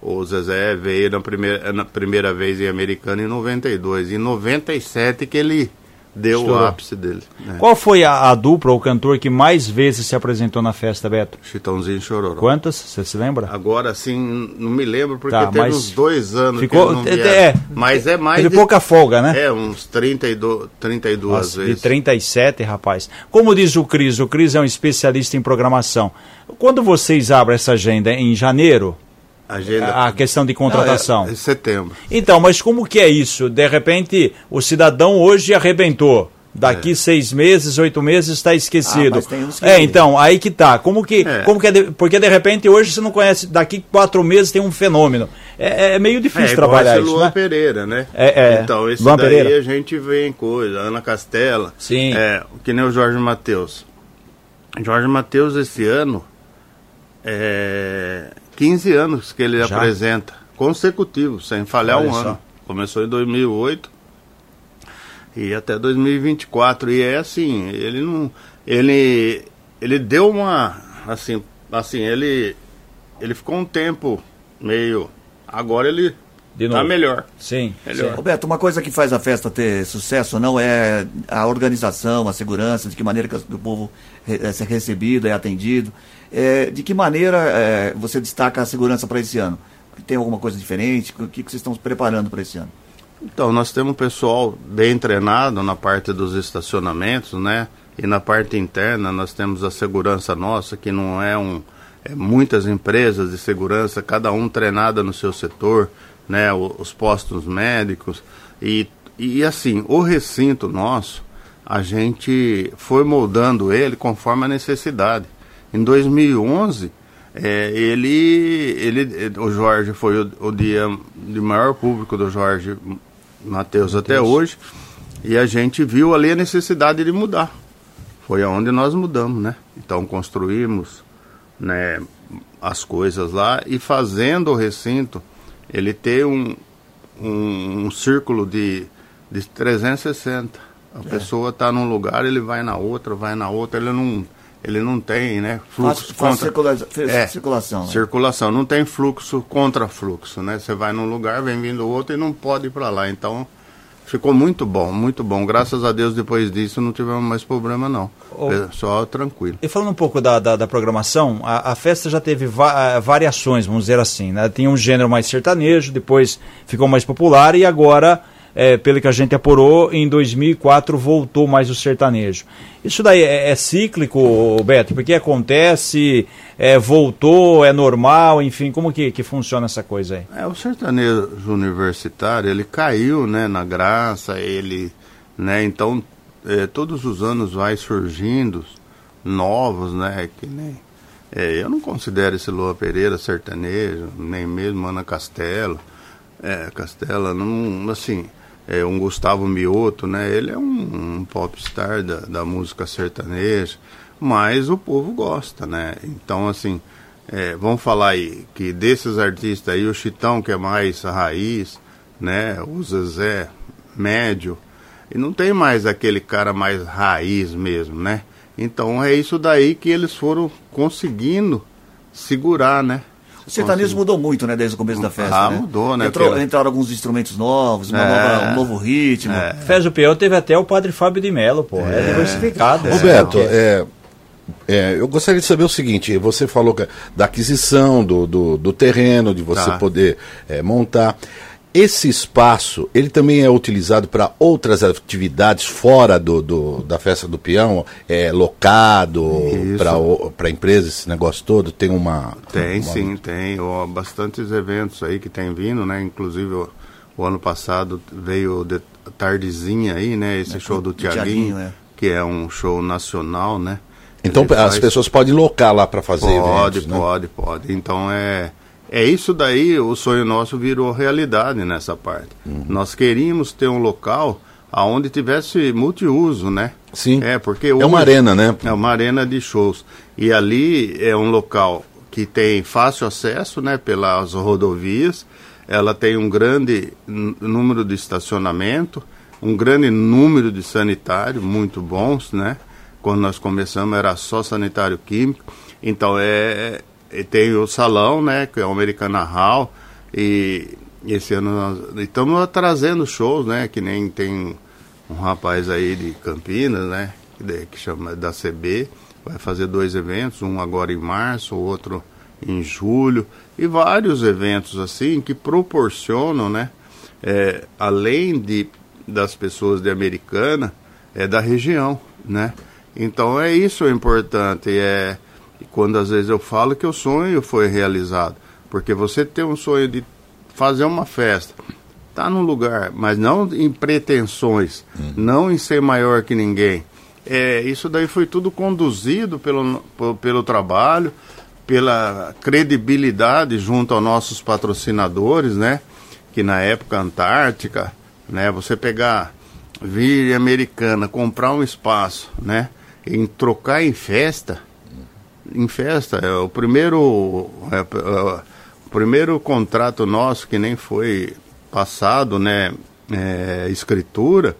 O Zezé veio na primeira, na primeira vez em Americana em 92. Em 97 que ele deu Estourou. o ápice dele. né? Qual foi a, a dupla ou cantor que mais vezes se apresentou na festa, Beto? Chitãozinho e Chororó. Quantas? Você se lembra? Agora sim, não me lembro porque Tá, teve uns dois anos ficou- que é, é. mas é mais Teve de, pouca folga, né? É, uns 32, 32 Nossa, de vezes. 37, rapaz. Como diz o Cris, o Cris é um especialista em programação. Quando vocês abrem essa agenda em janeiro, Agenda a questão de contratação. Não, é, é setembro. Então, mas como que é isso? De repente, o cidadão hoje arrebentou. Daqui seis meses, oito meses está esquecido. Ah, mas tem uns que- É, então, aí que tá. Como que, É. como que é de- porque de repente hoje você não conhece, daqui quatro meses tem um fenômeno. É, é meio difícil É, trabalhar isso, Luan né? Pereira, né? É, é. Então, esse Luan daí Pereira. a gente vê em coisa. Ana Castela. Sim. É, que nem o Jorge Matheus. Jorge Matheus, esse ano, é 15 anos que ele Já? apresenta, consecutivos, sem falhar Olha um só. ano. Começou em 2008 e até 2024. E é assim, ele não. Ele, ele deu uma. Assim, assim, ele. Ele ficou um tempo meio. Agora ele De tá novo. melhor. Sim. Melhor. sim. Roberto, uma coisa que faz a festa ter sucesso ou não é a organização, a segurança, de que maneira que o povo é ser recebido, é atendido. É, de que maneira é, você destaca a segurança para esse ano? Tem alguma coisa diferente? O que, que vocês estão preparando para esse ano? Então, nós temos um pessoal bem treinado na parte dos estacionamentos, né? E na parte interna nós temos a segurança nossa, que não é um. É muitas empresas de segurança, cada um treinada no seu setor, né? Os postos médicos. E, e assim, o recinto nosso, a gente foi moldando ele conforme a necessidade. Em 2011, é, ele, ele, o Jorge foi o, o dia de maior público do Jorge Matheus até hoje, e a gente viu ali a necessidade de mudar. Foi aonde nós mudamos, né? Então construímos né, as coisas lá e fazendo o recinto, ele ter um, um, um círculo de, de 360. A pessoa está num lugar, ele vai na outra, vai na outra, ele não, ele não tem, né? Fácil, fácil circula- fe- circulação. né? Circulação, não tem fluxo contra fluxo, né? Você vai num lugar, vem vindo outro e não pode ir para lá. Então, ficou muito bom, muito bom. Graças a Deus, depois disso, não tivemos mais problema, não. Ô. Só tranquilo. E falando um pouco da, da, da programação, a, a festa já teve va- variações, vamos dizer assim. Né? Tinha um gênero mais sertanejo, depois ficou mais popular e agora, é, pelo que a gente apurou, em 2004 voltou mais o sertanejo. Isso daí é, é cíclico, Beto? Porque acontece, é, voltou, é normal, enfim, como que, que funciona essa coisa aí? É, o sertanejo universitário, ele caiu, né, na graça, ele, né, então, é, todos os anos vai surgindo novos, né, que nem, é, eu não considero esse Lua Pereira sertanejo, nem mesmo Ana Castelo, é, Castela, não, assim, é, um Gustavo Mioto, né, ele é um, um popstar da, da música sertaneja, mas o povo gosta, né, então, assim, é, vamos falar aí que desses artistas aí, o Chitão, que é mais a raiz, né? O Zezé, médio. E não tem mais aquele cara mais raiz mesmo, né? Então é isso daí que eles foram conseguindo segurar, né? O sertanejo mudou muito, né, desde o começo da festa. Ah, né? mudou, né, Entrou, aquela- entraram alguns instrumentos novos, uma É. nova- um novo ritmo. Fez o peão, teve até o padre Fábio de Mello, pô. É, diversificado. Roberto, É. é, é, eu gostaria de saber o seguinte: você falou que- da aquisição do, do, do terreno, de você Tá. poder é, montar. Esse espaço, ele também é utilizado para outras atividades fora do, do, da festa do peão? É locado para empresas, esse negócio todo? Tem uma. Tem, uma- sim, tem. Ó, bastantes eventos aí que tem vindo, né? Inclusive o, o ano passado veio de tardezinha aí, né? Esse show do Tiaguinho, é. que é um show nacional, né? Então Ele as faz- pessoas podem locar lá para fazer Pode, eventos, né? pode, pode. Então é é isso daí, o sonho nosso virou realidade nessa parte. Uhum. Nós queríamos ter um local aonde tivesse multiuso, né? Sim. É, porque É uma arena, né? É uma arena de shows. E ali é um local que tem fácil acesso, né, pelas rodovias. Ela tem um grande número de estacionamento, um grande número de sanitário, muito bons, né? Quando nós começamos era só sanitário químico. Então é, tem o salão, né, que é o Americana Hall e esse ano nós estamos trazendo shows, né, que nem tem um rapaz aí de Campinas, né, que chama da CB, vai fazer dois eventos, um agora em março, o outro em julho, e vários eventos assim que proporcionam, né, é, além de das pessoas de Americana, é da região, né? Então é isso o importante, é quando às vezes eu falo que o sonho foi realizado, porque você tem um sonho de fazer uma festa, tá num lugar, mas não em pretensões, não em ser maior que ninguém. É, isso daí foi tudo conduzido pelo, pelo trabalho, pela credibilidade junto aos nossos patrocinadores, né? Que na época Antártica, né? Você pegar vir Americana, comprar um espaço, né? Em trocar em festa, em festa, é o primeiro é, é, o primeiro contrato nosso que nem foi passado, né, é, escritura,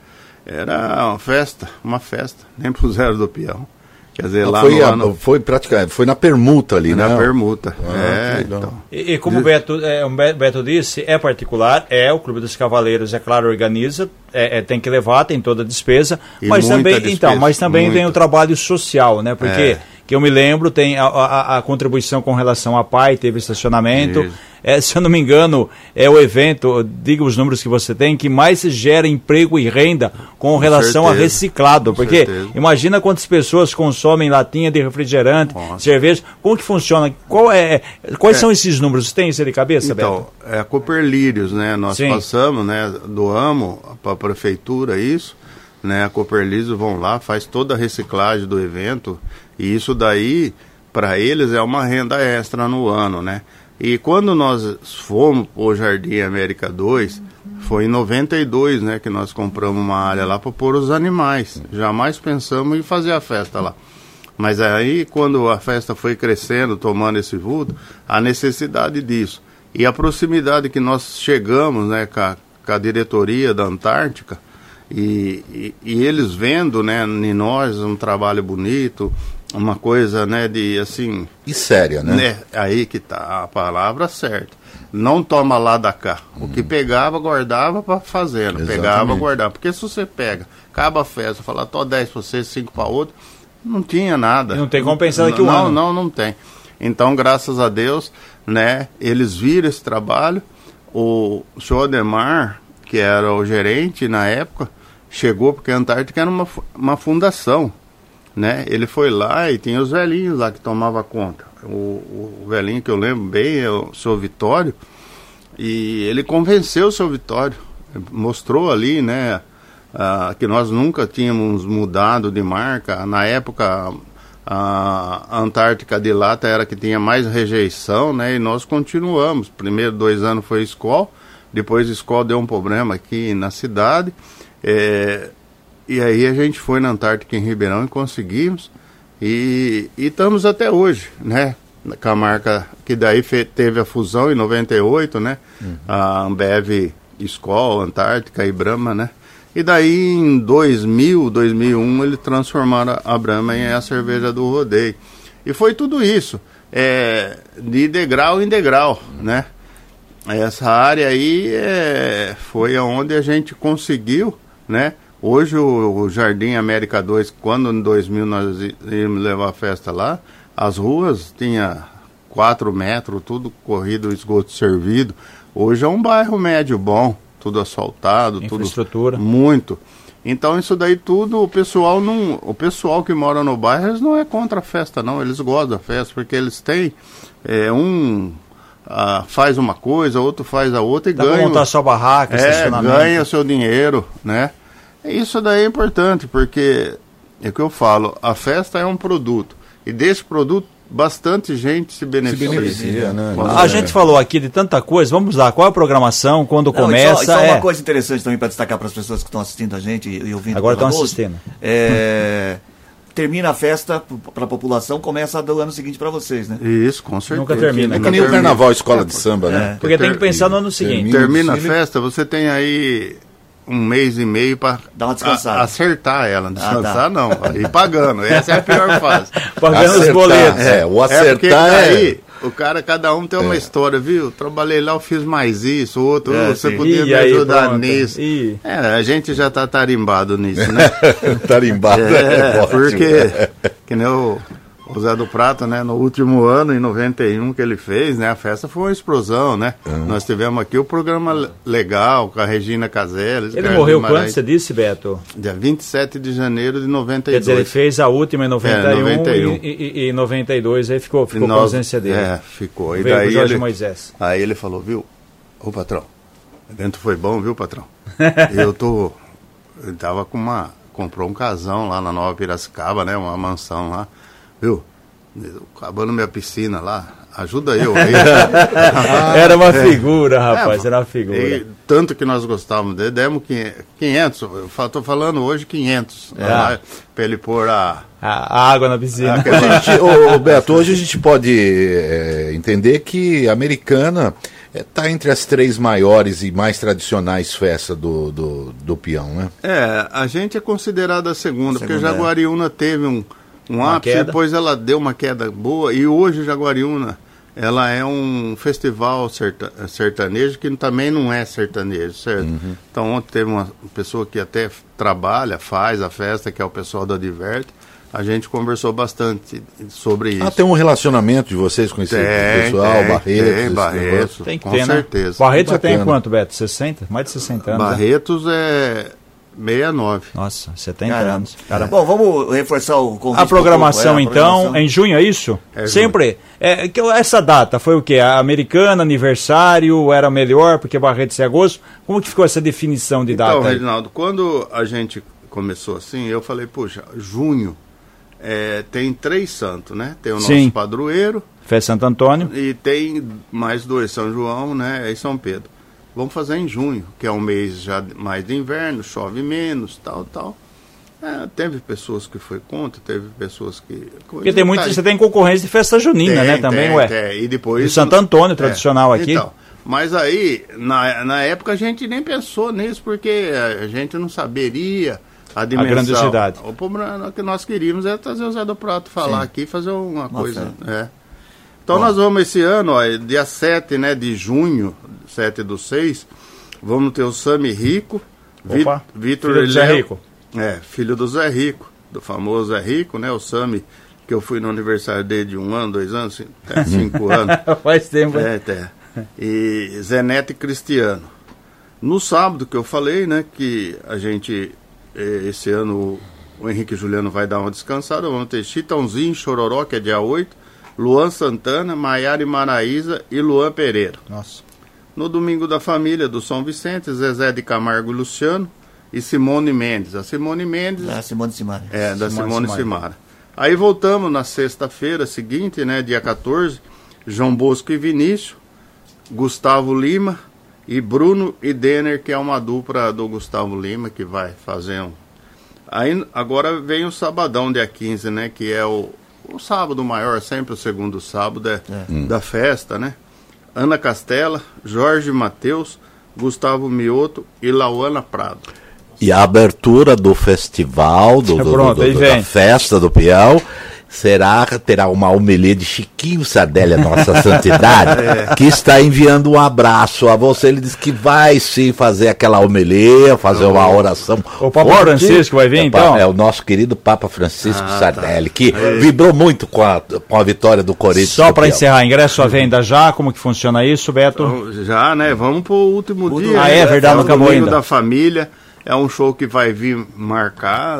era uma festa, uma festa, nem puseram do peão. Quer dizer, lá foi, no a- ano, foi praticamente, foi na permuta ali, na né? permuta. Ah, é, então. E, e como o Beto, é, o Be- Beto disse, é particular, é, o Clube dos Cavaleiros, é claro, organiza, é, é, tem que levar, tem toda a despesa, E mas muita também, despesa, então, mas também tem muita. o trabalho social, né? Porque, É. que eu me lembro, tem a, a- a contribuição com relação à PAI, teve estacionamento, é, se eu não me engano, é o evento, diga os números que você tem, que mais gera emprego e renda com, relação a reciclado, porque certeza. imagina quantas pessoas consomem latinha de refrigerante, Nossa. cerveja, como que funciona? Qual é, quais são esses números? Tem isso de cabeça, Beto? Então, é a Cooperlírios, né? Nós Sim. passamos, né? Doamos para a prefeitura isso, né? A Cooperlírios vão lá, faz toda a reciclagem do evento e isso daí para eles é uma renda extra no ano, né? E quando nós fomos o Jardim América 2, foi em 92, né, que nós compramos uma área lá para pôr os animais. Jamais pensamos em fazer a festa lá. Mas aí, quando a festa foi crescendo, tomando esse vulto, a necessidade disso. E a proximidade que nós chegamos né, com, a, com a diretoria da Antártica, e, e, e eles vendo né, em nós um trabalho bonito, uma coisa né, de assim. E séria, né? né, aí que tá a palavra certa. Não toma lá da cá. O que pegava, guardava para fazendo. Pegava, guardava. Porque se você pega, acaba a festa, fala, tô 10 para você, 5 para outro, não tinha nada. Não tem como pensar daqui um não, ano. Não, não tem. Então, graças a Deus, né, eles viram esse trabalho. O senhor Ademar, que era o gerente na época, chegou porque a Antártica era uma, uma fundação, né? Ele foi lá e tinha os velhinhos lá que tomava conta. O, o velhinho que eu lembro bem é o seu Vitório, e ele convenceu o seu Vitório, mostrou ali, né, que nós nunca tínhamos mudado de marca. Na época, a Antártica de Lata era que tinha mais rejeição, né, e nós continuamos. Primeiro dois anos foi Skol, depois Skol deu um problema aqui na cidade, é, e aí a gente foi na Antártica em Ribeirão e conseguimos. E, e estamos até hoje, né? Com a marca que daí teve a fusão em 98, né? A Ambev, Skol, Antártica e Brahma, né? E daí em 2000, 2001, eles transformaram a Brahma em a cerveja do rodeio. E foi tudo isso, é, de degrau em degrau, né? Essa área aí é, foi aonde a gente conseguiu, né? Hoje o, Jardim América 2, quando em 2000 nós íamos levar a festa lá, as ruas tinha 4 metros, tudo corrido, esgoto servido, Hoje é um bairro médio bom, tudo asfaltado, tudo Infraestrutura. muito. Então isso daí tudo, o pessoal não, o pessoal que mora no bairro, eles não é contra a festa não, eles gostam da festa porque eles têm é, um ah, faz uma coisa, outro faz a outra e Dá pra ganha. montar sua barraca, É, ganha o seu dinheiro, né? Isso daí é importante, porque é o que eu falo, a festa é um produto. E desse produto, bastante gente se beneficia. beneficia, né? A gente falou aqui de tanta coisa, vamos lá, qual é a programação, quando Não, começa? e só, e só é. uma coisa interessante também para destacar para as pessoas que estão assistindo a gente e, e ouvindo. Agora estão assistindo. É, termina a festa para a população, começa do ano seguinte para vocês, né? Isso, com certeza. Nunca termina. É Nunca que nem o termina. carnaval escola de samba, né? Porque tem que pensar no ano seguinte. Termina a desfile. festa, você tem aí um mês e meio para Dá uma descansada. acertar ela. Descansar tá. não, ir pagando. Essa é a pior fase. Pagando os Acertar, boletos. É, o É porque acertar é. aí o cara, cada um tem uma história, viu? Trabalhei lá, eu fiz mais isso, o outro, É, você sim. podia me aí, ajudar pronto. nisso. Ih. É, a gente já tá tarimbado nisso, né? Tarimbado É, ótimo. porque, que nem o, o Zé do Prato, né? No último ano, em 91, que ele fez, né? A festa foi uma explosão, né? Nós tivemos aqui o programa le- legal com a Regina Caseles. Ele Carlos morreu quando você disse, Beto? Dia 27 de janeiro de Quer 92. dizer, ele fez a última em 91, É, 91. E, e, e em 92 aí ficou, ficou com a nós- ausência dele. É, ficou. E Veio daí Jorge ele, Moisés. Aí ele falou, viu, ô patrão, o evento foi bom, viu, patrão? eu tô. Ele tava com uma. Comprou um casão lá na Nova Piracicaba, né? Uma mansão lá. Viu? Acabando minha piscina lá. Ajuda eu aí. Era uma figura, rapaz, É, era uma figura. E tanto que nós gostávamos dele, demos 500, eu fa- tô falando hoje 500, É. lá, pra ele pôr a... A, água na piscina. aquela- A gente, ô, ô, Beto, hoje a gente pode é, entender que a americana está entre as três maiores e mais tradicionais festas do, do, do peão, né? É, a gente é considerada a segunda, porque Segunda, é. Jaguariúna teve um, um Uma ápice, queda. depois ela deu uma queda boa, e hoje Jaguariúna, ela é um festival serta- sertanejo que também não é sertanejo, certo? Uhum. Então ontem teve uma pessoa que até trabalha, faz a festa, que é o pessoal da Diverte, a gente conversou bastante sobre isso. Ah, tem um relacionamento de vocês com esse pessoal, tem, Barretos, tem, Barretos? Tem que com ter, né? certeza. Barreto já tem quanto, Beto? 60? Mais de 60 anos. né? Barretos é 69. Nossa, 70 Caramba. anos. Caramba. Bom, vamos reforçar o convite. A programação, é, a então, programação. em junho, é isso? É Sempre. É, que essa data foi o quê? A americana, aniversário, era melhor, porque Barretos é agosto? Como que ficou essa definição de data? Então, aí? Reginaldo, quando a gente começou assim, eu falei, puxa, junho é, tem três santos, né? Tem o nosso Sim. padroeiro Festa Santo Antônio. e tem mais dois, São João, né? E São Pedro. Vamos fazer em junho, que é um mês já mais de inverno, chove menos, tal, tal. É, teve pessoas que foi contra, teve pessoas que... Porque tem muito, você tem concorrência de festa junina, Tem, né? Também, tem, ué. tem. E depois. Do Santo Antônio, tradicional aqui. Então, mas aí, na, na época a gente nem pensou nisso, porque a gente não saberia a dimensão. grandiosidade. O problema que nós queríamos é trazer o Zé do Prato falar Sim. aqui e fazer uma, coisa. festa. É. Então nós vamos esse ano, ó, dia 7 né, de junho, 7 do 6, vamos ter o Sami Rico, Opa, Vitor filho do Zé Rico. é, filho do Zé Rico, do famoso Zé Rico, né? O Sami, que eu fui no aniversário dele de um ano, dois anos, cin- até cinco anos. Faz tempo. É, até. E Zé Neto e Cristiano. No sábado que eu falei, né, que a gente, eh, esse ano, o Henrique Juliano vai dar uma descansada, vamos ter Chitãozinho, Chororó, que é dia 8, Luan Santana, Maiara e Maraíza e Luan Pereira. Nossa. No domingo da família do São Vicente, Zezé de Camargo e Luciano e Simone Mendes. A Simone Mendes Da Simone Simari. é, da Simone Simone, Simara. Simara. Aí voltamos na sexta-feira seguinte, né, dia 14, João Bosco e Vinícius, Gustavo Lima e Bruno e Denner, que é uma dupla do Gustavo Lima, que vai fazer um. Aí agora vem o sabadão, dia 15, né, que é o, o sábado maior, sempre o segundo sábado é, da festa, né? Ana Castela, Jorge Mateus, Gustavo Mioto e Lauana Prado. E a abertura do festival, do, do- Pronto, do- do- da festa do Piau, será terá uma homilia de Chiquinho Sardelli, a nossa santidade, É. que está enviando um abraço a você. Ele disse que vai sim fazer aquela homilia, fazer uma oração. O Papa Francisco vai vir, é, então? É o nosso querido Papa Francisco Ah, tá. Sardelli, que vibrou muito com a, com a vitória do Corinthians. Só para encerrar, ingresso à venda já, como que funciona isso, Beto? Então, Já, né? Vamos pro último dia. Ah, é né? verdade, o não acabou ainda. da família. É um show que vai vir marcar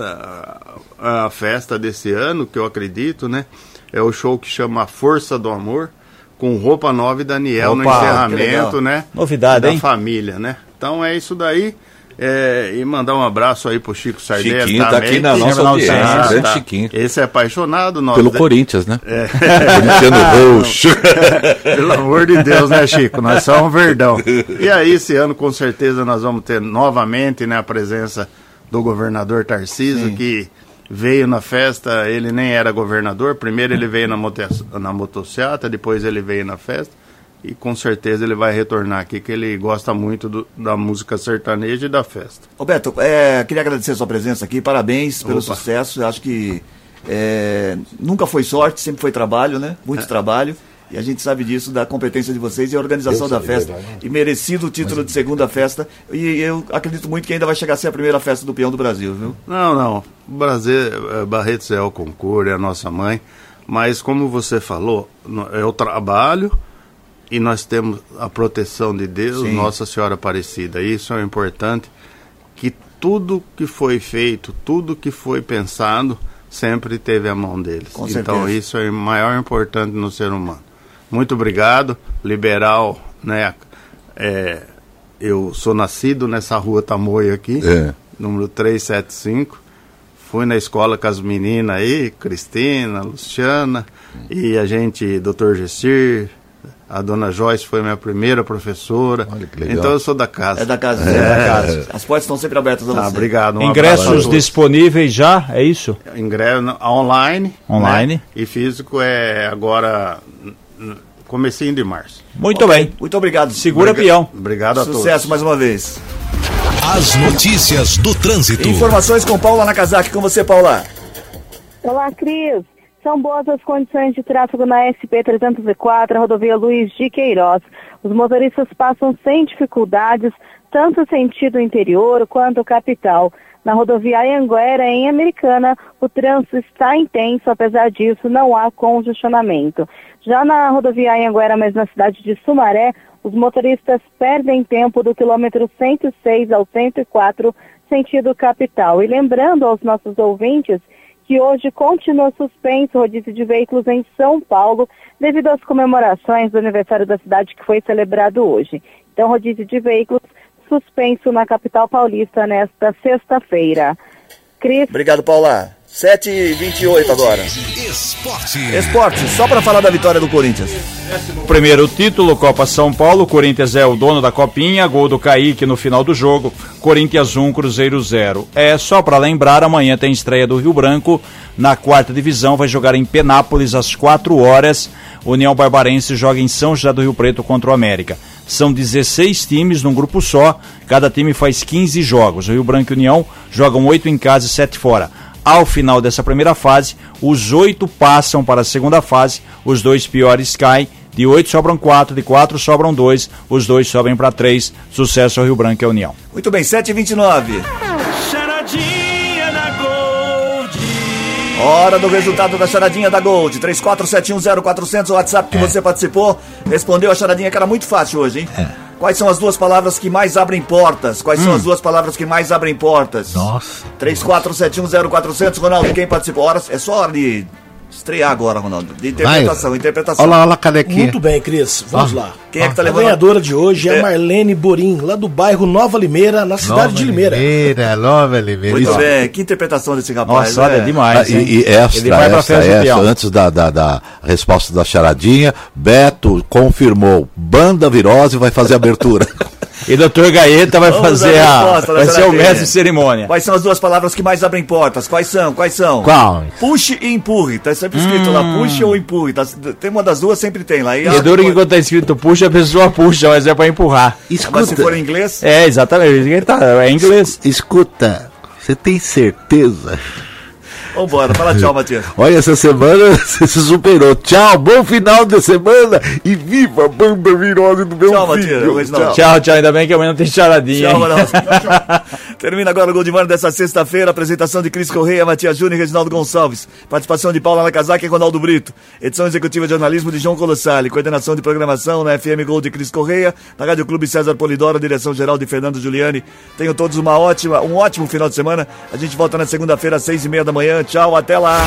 a, a festa desse ano, que eu acredito, né? É o show que chama Força do Amor, com roupa nova e Daniel no Opa, legal. encerramento, né? Novidade, da hein? família, né? Então é isso daí. É, e mandar um abraço aí pro Chico Sardelli Chiquinho tá aqui na nossa audiência, audiência. grande Chiquinho. Esse é apaixonado, nós. Pelo Corinthians, né? Corintiano roxo. Pelo amor de Deus, né, Chico? Nós somos verdão. E aí, esse ano, com certeza, nós vamos ter novamente né, a presença do governador Tarcísio, que veio na festa, ele nem era governador. Primeiro ele veio na, moto, na motocicleta, depois ele veio na festa. E com certeza ele vai retornar aqui, que ele gosta muito do- da música sertaneja e da festa. Roberto, é, queria agradecer a sua presença aqui, parabéns pelo Opa. sucesso. Acho que é, nunca foi sorte, sempre foi trabalho, né? Muito É. trabalho. E a gente sabe disso, da competência de vocês e a organização da festa. E merecido o título de segunda festa. E eu acredito muito que ainda vai chegar a ser a primeira festa do peão do Brasil, viu? Não, não. Brasil, eh, Barretos é o concurso, é a nossa mãe. Mas como você falou, é o trabalho e nós temos a proteção de Deus, Sim. Nossa Senhora Aparecida. Isso é importante, que tudo que foi feito, tudo que foi pensado, sempre teve a mão deles. Com então certeza. isso é o maior importante no ser humano. Muito obrigado, liberal, né? É, eu sou nascido nessa rua Tamoio aqui, É. número 375. Fui na escola com as meninas aí, Cristina, Luciana, e a gente, Dr. Gessir, a dona Joyce foi minha primeira professora. Olha que legal. Então eu sou da casa. É da casa. É da casa. As portas estão sempre abertas a Ah, você. obrigado. um Ingressos disponíveis já, é isso? Ingresso online. Online. né? E físico é agora comecinho de março. Muito Ok, bem. Muito obrigado. Segura Obriga- peão. Obrigado a Sucesso todos. mais uma vez. As notícias do trânsito. Informações com Paula Nakazaki. Com você, Paula. Olá, Cris. São boas as condições de tráfego na SP-304, rodovia Luiz de Queiroz. Os motoristas passam sem dificuldades, tanto sentido interior quanto capital. Na rodovia Anhanguera, em Americana, o trânsito está intenso, apesar disso, não há congestionamento. Já na rodovia Anhanguera, mas na cidade de Sumaré, os motoristas perdem tempo do quilômetro 106 ao 104, sentido capital. E lembrando aos nossos ouvintes que hoje continua suspenso o rodízio de veículos em São Paulo, devido às comemorações do aniversário da cidade que foi celebrado hoje. Então, rodízio de veículos suspenso na capital paulista nesta sexta-feira. Cris, Obrigado, Paula. 7h28 agora. Esporte. Esporte, só para falar da vitória do Corinthians. Primeiro título, Copa São Paulo. Corinthians é o dono da copinha. Gol do Kaique no final do jogo. Corinthians 1, Cruzeiro 0. É só para lembrar, amanhã tem estreia do Rio Branco na quarta divisão. Vai jogar em Penápolis às 4 horas. União Barbarense joga em São José do Rio Preto contra o América. São 16 times num grupo só. Cada time faz 15 jogos. O Rio Branco e União jogam 8 em casa e 7 fora. Ao final dessa primeira fase, os oito passam para a segunda fase, os dois piores caem, de oito sobram quatro, de quatro sobram dois, os dois sobem para três. Sucesso ao Rio Branco e à União. Muito bem, 7h29. Charadinha na Gold. Hora do resultado da charadinha da Gold. 34710400, o WhatsApp que você participou. Respondeu a charadinha que era muito fácil hoje, hein? Quais são as duas palavras que mais abrem portas? Quais são as duas palavras que mais abrem portas? Nossa. 34710400, Ronaldo, quem participou? Hora, é só hora de estrear agora, Ronaldo. De interpretação, interpretação. Olha lá, olha lá, canequinha. Muito bem, Cris. Vamos lá. Quem é que tá A levando? ganhadora de hoje é, É. Marlene Borim, lá do bairro Nova Limeira, na cidade de Limeira. Limeira, Nova Limeira. Muito bem, que interpretação desse rapaz. Nossa, olha, né? demais. Ah, hein? e, e extra, Ele vai festa do extra, peão. antes da, da, da resposta da charadinha, Beto confirmou, Banda Virose vai fazer a abertura. E doutor Gaeta vai Vamos fazer a. resposta Vai ser o mestre de cerimônia. Quais são as duas palavras que mais abrem portas? Quais são? Quais são? Qual? Puxe e empurre. Tá sempre escrito lá, puxe ou empurre. Tá- tem uma das duas, sempre tem lá. E E é duro que quando tá escrito puxa, a pessoa puxa, mas é pra empurrar. Mas se for em inglês, É, exatamente. Ele tá, é em inglês. Escuta, você tem certeza Vambora, fala tchau, Matias. Olha, essa semana você se superou. Tchau, bom final de semana e viva a banda virose do meu Tchau, Matias. filho. Reginaldo. Tchau, tchau. Ainda bem que amanhã não tem charadinha. Tchau. Termina agora o Gol de Mano dessa sexta-feira. Apresentação de Cris Correia, Matias Júnior e Reginaldo Gonçalves. Participação de Paula Nakazaki e Ronaldo Brito. Edição executiva de jornalismo de João Colossali. Coordenação de programação na FM Gol de Cris Correia. Na Rádio Clube César Polidoro. Direção geral de Fernando Giuliani. Tenham todos uma ótima, um ótimo final de semana. A gente volta na segunda-feira às seis e meia da manhã. Tchau, até lá.